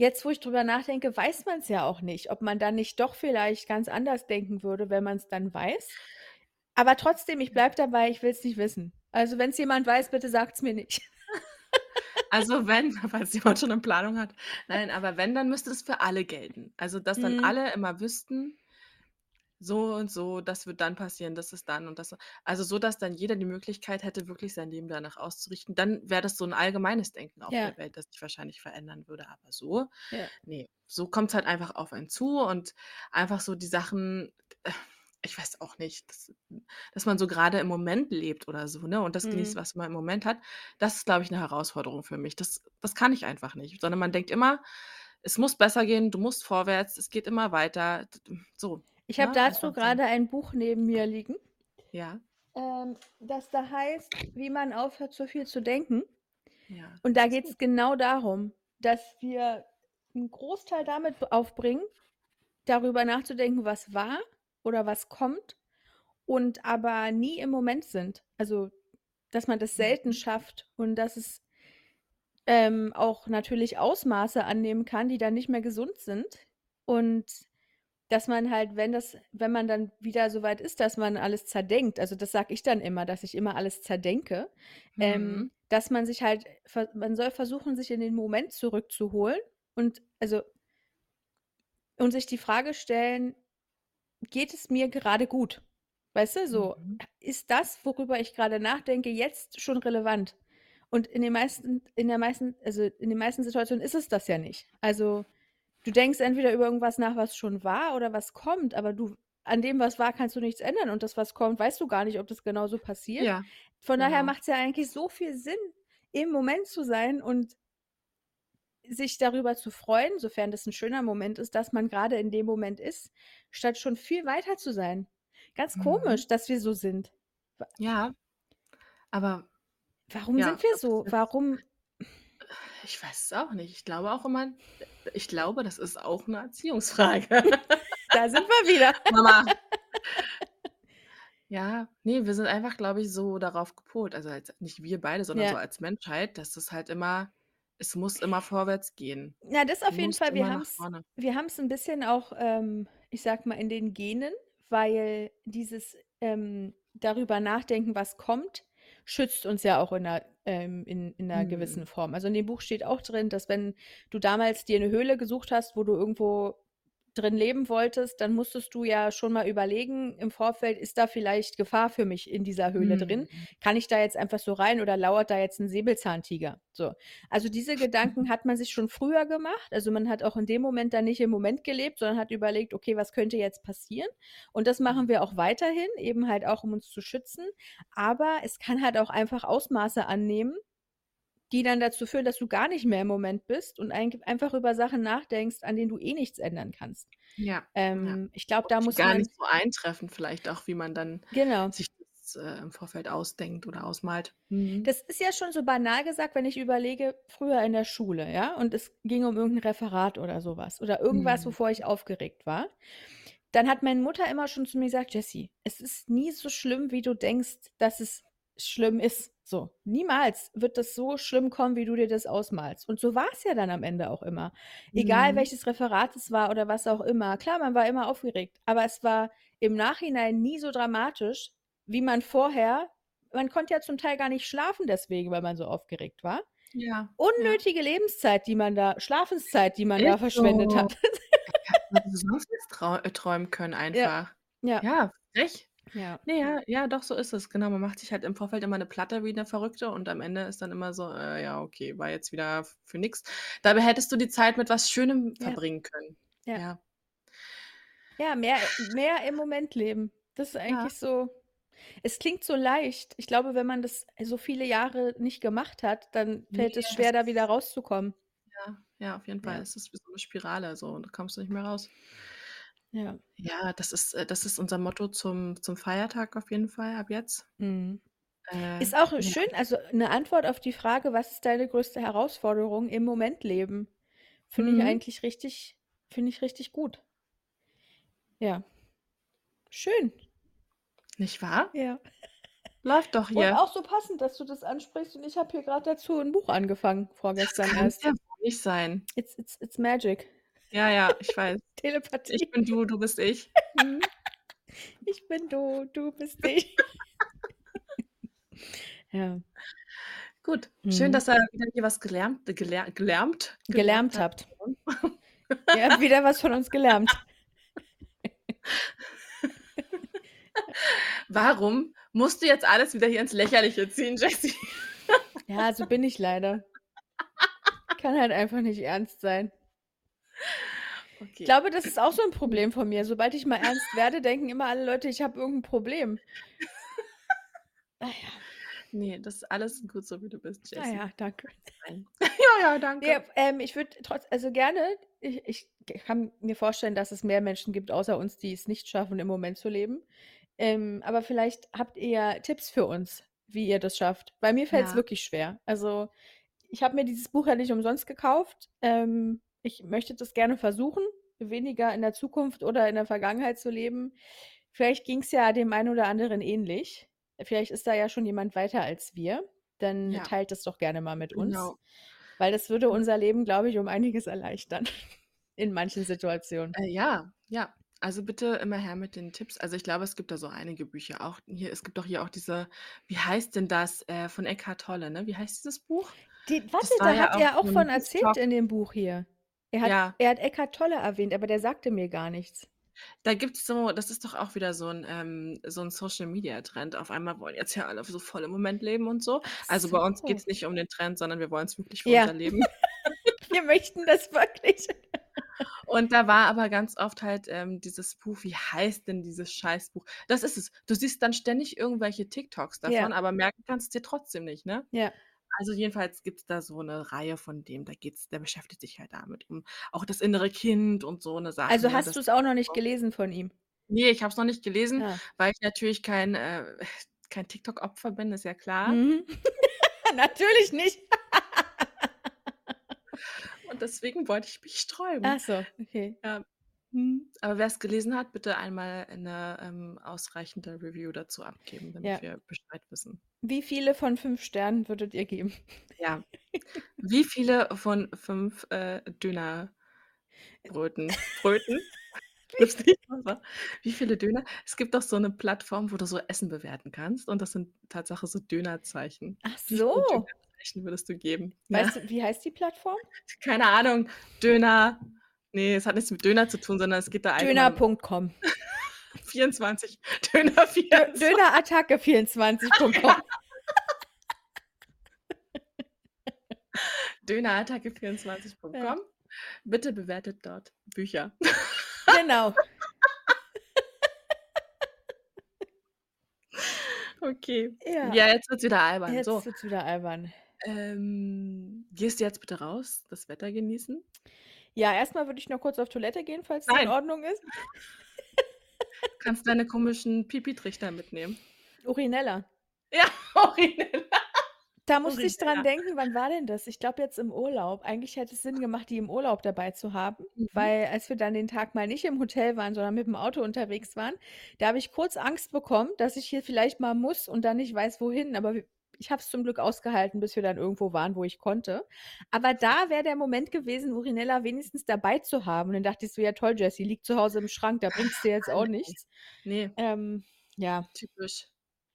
jetzt, wo ich drüber nachdenke, weiß man's ja auch nicht, ob man dann nicht doch vielleicht ganz anders denken würde, wenn man's dann weiß. Aber trotzdem, ich bleibe dabei, ich will's nicht wissen. Also, wenn's jemand weiß, bitte sagt's mir nicht. Also, wenn falls jemand schon 'ne Planung hat. Nein, aber wenn, dann müsste das für alle gelten. Also, dass dann Mhm. alle immer wüssten so und so, das wird dann passieren, das ist dann und das also, so, dass dann jeder die Möglichkeit hätte, wirklich sein Leben danach auszurichten. Dann wäre das so 'n allgemeines Denken auf Ja. der Welt, das sich wahrscheinlich verändern würde. Aber so, Ja. ne, so kommt's halt einfach auf einen zu und einfach so die Sachen äh, ich weiß auch nicht, dass dass man so grade im Moment lebt oder so, ne, und das genießt, Mhm. was man im Moment hat. Das ist, glaube ich, 'ne Herausforderung für mich. Das das kann ich einfach nicht, sondern man denkt immer: „Es muss besser gehen, du musst vorwärts, es geht immer weiter.“ D d so, Ich habe ne, dazu grade ein Buch neben mir liegen Ja. ähm, das da heißt: „Wie man aufhört, so viel zu denken.“ Ja, Und da gut. geht's genau darum, dass wir 'n Großteil damit b aufbringen, darüber nachzudenken, was war oder was kommt und aber nie im Moment sind. Also, dass man das selten Mhm. schafft und dass es ähm, auch natürlich Ausmaße annehmen kann, die dann nicht mehr gesund sind. Und dass man halt, wenn das wenn man dann wieder so weit ist, dass man alles zerdenkt also, das sage ich dann immer, dass ich immer alles zerdenke, ähm, Mhm. dass man sich halt man soll versuchen, sich in den Moment zurückzuholen und also und sich die Frage stellen: „Geht es mir gerade gut?“ Weißt du, so, Mhm. ist das, worüber ich grade nachdenke, jetzt schon relevant? Und in den meisten in der meisten also, in den meisten Situationen ist es das ja nicht. Also, du denkst entweder über irgendwas nach, was schon war oder was kommt, aber du an dem, was war, kannst du nichts ändern und das, was kommt, weißt du gar nicht, ob das genauso passiert. Ja, Von daher genau. macht's ja eigentlich so viel Sinn, im Moment zu sein und sich darüber zu freuen, sofern das 'n schöner Moment ist, dass man grade in dem Moment ist, statt schon viel weiter zu sein. Ganz Mhm. komisch, dass wir so sind. Ja. Aber Warum ja, sind wir so? Warum ich weiß es auch nicht. Ich glaube auch immer ich glaube, das ist auch 'ne Erziehungsfrage. Da sind wir wieder. Mama. Ja, ne, wir sind einfach, glaube ich, so darauf gepolt, also, als nicht wir beide, sondern so Ja. als Menschheit, dass es halt immer es muss immer vorwärts gehen. Ja, das Du auf jeden musst Fall. Wir immer nach haben's vorne. wir haben's 'n bisschen auch, ähm, ich sage mal, in den Genen, weil dieses, ähm darüber nachdenken, was kommt, schützt uns ja auch in 'ner ähm, in in 'ner Mhm. gewissen Form. Also, in dem Buch steht auch drin, dass wenn du damals dir 'ne Höhle gesucht hast, wo du irgendwo drin leben wolltest, dann musstest du ja schon mal überlegen im Vorfeld: „Ist da vielleicht Gefahr für mich in dieser Höhle drin? Mhm. Kann ich da jetzt einfach so rein oder lauert da jetzt 'n Säbelzahntiger?“ So. Also, diese Gedanken hat man sich schon früher gemacht. Also, man hat auch in dem Moment dann nicht im Moment gelebt, sondern hat überlegt: „Okay, was könnte jetzt passieren?“ Und das machen wir auch weiterhin, eben halt auch, um uns zu schützen. Aber es kann halt auch einfach Ausmaße annehmen, die dann dazu führen, dass du gar nicht mehr im Moment bist und eig einfach über Sachen nachdenkst, an denen du eh nichts ändern kannst. Ja, ja. Ähm, ich glaube, da muss gar man nicht so eintreffen vielleicht auch, wie man dann Genau. sich das, äh, im Vorfeld ausdenkt oder ausmalt. Mhm. Das ist ja schon so banal gesagt, wenn ich überlege, früher in der Schule, ja, und es ging um irgend 'n Referat oder so was oder irgendwas, Mhm. wovor ich aufgeregt war. Dann hat meine Mutter immer schon zu mir gesagt: „Jessie, es ist nie so schlimm, wie du denkst, dass es schlimm ist, so. Niemals wird das so schlimm kommen, wie du dir das ausmalst.“ Und so war's ja dann am Ende auch immer. Egal, Mhm. welches Referat es war oder was auch immer. Klar, man war immer aufgeregt, aber es war im Nachhinein nie so dramatisch, wie man vorher man konnte ja zum Teil gar nicht schlafen deswegen, weil man so aufgeregt war. Ja, ja. Unnötige Lebenszeit, die man da Schlafenszeit, die man da Ist verschwendet so. hat. sonst was trau äh, träumen können Ja. einfach. Ja. Ja, frech. Ja. Ne, ja, ja, doch, so ist es. Genau, man macht sich halt im Vorfeld immer 'ne Platte wie 'ne Verrückte und am Ende ist dann immer so: „Äh, ja, okay, war jetzt wieder f für nix.“ Dabei hättest du die Zeit mit was Schönem Ja. verbringen können. Ja. Ja. Ja, mehr mehr im Moment leben. Das ist Ja. eigentlich so es klingt so leicht. Ich glaube, wenn man das so viele Jahre nicht gemacht hat, dann Ne, fällt es das schwer, da wieder rauszukommen. Ja, ja, auf jeden Fall. Ja. Es ist wie so 'ne Spirale so und da kommst du nicht mehr raus. Ja. Ja, das ist äh, das ist unser Motto zum zum Feiertag auf jeden Fall ab jetzt. Mhm. Äh, Ist auch ja. schön also, 'ne Antwort auf die Frage: „Was ist deine größte Herausforderung?“ Im Moment leben. Finde ich Mhm. eigentlich richtig finde ich richtig gut. Ja. Schön. Nicht wahr? Ja. Läuft doch Und hier. auch so passend, dass du das ansprichst und ich habe hier grad dazu 'n Buch angefangen, Das vorgestern kann's ja erst. wohl nicht sein. It's it's it's magic. Ja, ja, ich weiß. Ich Telepathie. bin du, du bist ich. Mhm. Ich bin du, du bist ich. Ja. Gut, schön, Mhm. dass ihr wieder hier was gelernt geler gelärmt gelernt Gelärmt habt. Ihr habt wieder was von uns gelernt. Warum musst du jetzt alles wieder hier ins Lächerliche ziehen, Jessie? Ja, so bin ich leider. Kann halt einfach nicht ernst sein. Ich Okay. glaube, das ist auch so 'n Problem von mir. Sobald ich mal ernst werde, denken immer alle Leute, ich habe irgend 'n Problem. Ah ja. Ne, das ist alles gut so, wie du bist, Ah Jessie. ja, danke. Ja, ja, danke. ähm, ich würde trotz also, gerne ich ich kann mir vorstellen, dass es mehr Menschen gibt außer uns, die es nicht schaffen, im Moment zu leben. Ähm, aber vielleicht habt ihr ja Tipps für uns, wie ihr das schafft. Weil mir fällt's Ja. wirklich schwer. Also, ich habe mir dieses Buch ja nicht umsonst gekauft. Ähm, ich möchte das gerne versuchen, weniger in der Zukunft oder in der Vergangenheit zu leben. Vielleicht ging's ja dem einen oder anderen ähnlich. Vielleicht ist da ja schon jemand weiter als wir. Dann Ja. teilt das doch gerne mal mit uns, Genau. weil das würde unser Leben, glaube ich, um einiges erleichtern in manchen Situationen. Äh, ja, ja. Also, bitte immer her mit den Tipps. Also, ich glaube, es gibt da so einige Bücher auch hier es gibt doch hier auch diese wie heißt denn das, äh, von Eckhart Tolle, ne? Wie heißt dieses Buch? Die warte, da ja hat auch er auch 'n von erzählt TikTok in dem Buch hier. Er hat Ja. er hat Eckhart Tolle erwähnt, aber der sagte mir gar nichts. Da gibt's so das ist doch auch wieder so 'n ähm, so 'n Social-Media-Trend. Auf einmal wollen jetzt ja alle so voll im Moment leben und so. Ach Also, bei uns so. geht's nicht um den Trend, sondern wir wollen's wirklich für unser Ja. Leben. Wir möchten das wirklich. Und da war aber ganz oft halt, ähm, dieses Buch wie heißt denn dieses Scheißbuch? Das ist es. Du siehst dann ständig irgendwelche TikToks davon, Ja. aber merken kannst dir trotzdem nicht, ne? Ja. Also, jedenfalls gibt's da so 'ne Reihe von dem, da geht's der beschäftigt sich halt damit, um auch das innere Kind und so 'ne Sachen, Also, ja, hast das du's auch noch nicht gelesen von ihm? Ne, ich habe es noch nicht gelesen, Ah. weil ich natürlich kein äh, kein TikTok-Opfer bin, ist ja klar. Mhm. Natürlich nicht. Und deswegen wollte ich mich Ach sträuben. so, okay. Ja. Mhm. Aber wer's gelesen hat, bitte einmal 'ne, ähm, ausreichende Review dazu abgeben, damit Ja. wir Bescheid wissen. Wie viele von 5 Sternen würdet ihr geben? Ja. Wie viele von 5, äh, Dönerbröten Bröten? Wie viele Döner es gibt doch so 'ne Plattform, wo du so Essen bewerten kannst und das sind Tatsache so Dönerzeichen. Ach Wie viele so. Dönerzeichen würdest du geben? Ja. Weißt du, wie heißt die Plattform? Keine Ahnung. Döner ne, es hat nichts mit Döner zu tun, sondern es geht da allgemein um Döner.com. 24. Döner Dö 24. Dönerattacke24.com. Dönerattacke24.com. Ja. Bitte bewertet dort Bücher. Genau. Okay. Ja. Ja, jetzt wird's wieder albern. Jetzt So. wird's wieder albern. Ähm, gehst du jetzt bitte raus, das Wetter genießen? Ja, erst mal würde ich noch kurz auf Toilette gehen, falls das in Nein. Ordnung ist. Kannst deine komischen Pipi-Trichter mitnehmen. Urinella. Ja, Urinella. Da musste ich dran denken, wann war denn das? Ich glaube jetzt im Urlaub. Eigentlich hätte es Sinn gemacht, die im Urlaub dabei zu haben, Mhm. weil als wir dann den Tag mal nicht im Hotel waren, sondern mit dem Auto unterwegs waren, da habe ich kurz Angst bekommen, dass ich hier vielleicht mal muss und dann nicht weiß, wohin. Aber ich habe es zum Glück ausgehalten, bis wir dann irgendwo waren, wo ich konnte. Aber da wäre der Moment gewesen, Urinella wenigstens dabei zu haben. Und dann dachte ich so: „Ja toll, Jessie, liegt zu Hause im Schrank, da bringt's dir jetzt auch nichts.“ Ne. Ähm, ja. Typisch.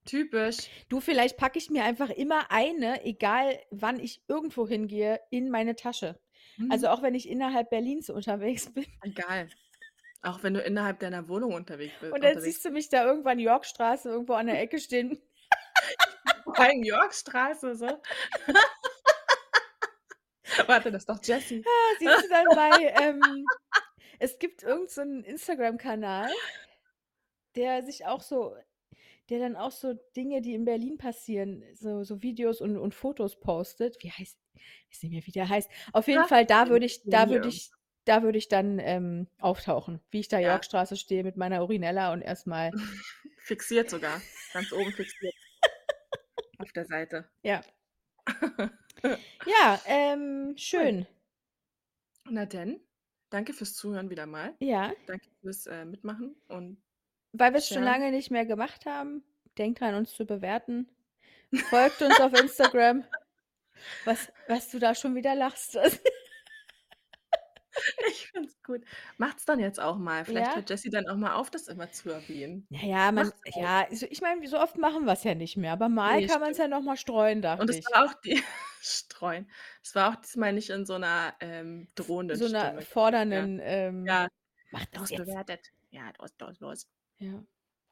Typisch. Du, vielleicht packe ich mir einfach immer eine, egal wann ich irgendwo hingehe, in meine Tasche. Also, Mhm. auch wenn ich innerhalb Berlins unterwegs bin. Egal. Auch wenn du innerhalb deiner Wohnung unterwegs bi Und dann siehst du mich da irgendwann Yorkstraße irgendwo an der Ecke stehen. Allem Yorkstraße so. Warte, das ist doch Jessie. Ah, siehst du dann bei, ähm es gibt irgend so Instagram-Kanal, der sich auch so der dann auch so Dinge, die in Berlin passieren, so so Videos und und Fotos postet. Wie heißt weiß nicht mehr, wie der heißt. Auf jeden Fall, da würde ich da würde ich da würde ich dann, ähm, auftauchen, wie ich da Ja. Yorkstraße stehe mit meiner Urinella und erst mal Fixiert sogar. Ganz oben fixiert. Auf der Seite. Ja. Ja, ähm, schön. Na denn, danke fürs Zuhören wieder mal. Ja. Danke fürs, äh, Mitmachen und Weil wir's schon Sharen. lange nicht mehr gemacht haben, denkt dran, uns zu bewerten. Folgt uns auf Instagram. Was was du da schon wieder lachst. Es gut. Macht's dann jetzt auch mal. Vielleicht Ja? hört Jessie dann auch mal auf, das immer zu erwähnen. Ja, ja, man Macht's auch. ja, also, ich meine, so oft machen wir's ja nicht mehr, aber mal Ne, kann man's ja stimmt. noch mal streuen, Und dachte es ich. war auch die streuen. Es war auch diesmal nicht in so 'ner, ähm, drohenden So 'ner Stimme. fordernden, ähm Ja. „Mach das Los, jetzt.“ bewertet. Ja, los, los, los. Ja.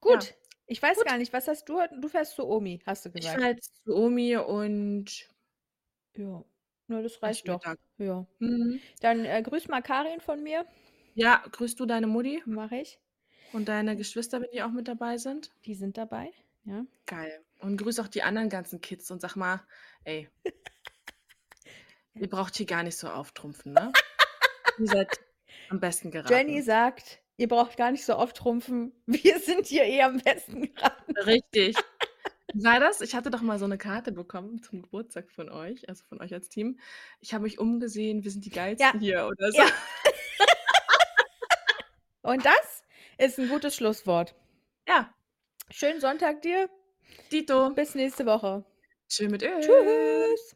Gut. Ja. Ich weiß Gut. gar nicht, was hast du heute du fährst zu Omi, hast du Ich gesagt. fahre jetzt zu Omi und Ja. Na, das esse reicht doch. Mittag. Ja. Mhm. Dann, äh, grüß mal Karin von mir. Ja, grüß du deine Mutti Mache ich. und deine Geschwister, wenn die auch mit dabei sind. Die sind dabei, ja. Geil. Und grüß auch die anderen ganzen Kids und sag mal: „Ey“ „ihr braucht hier gar nicht so auftrumpfen, ne? Ihr seid am besten Jenny geraten.“ sagt: „Ihr braucht gar nicht so auftrumpfen. Wir sind hier eh am besten geraten.“ Richtig. War das? Ich hatte doch mal so 'ne Karte bekommen zum Geburtstag von euch, also von euch als Team. „Ich habe mich umgesehen, wir sind die Ja. Geilsten hier“ oder so. Ja. Und das ist 'n gutes Schlusswort. Ja. Schönen Sonntag dir. Dito. Bis nächste Woche. Tschö mit Ö. Tschüss.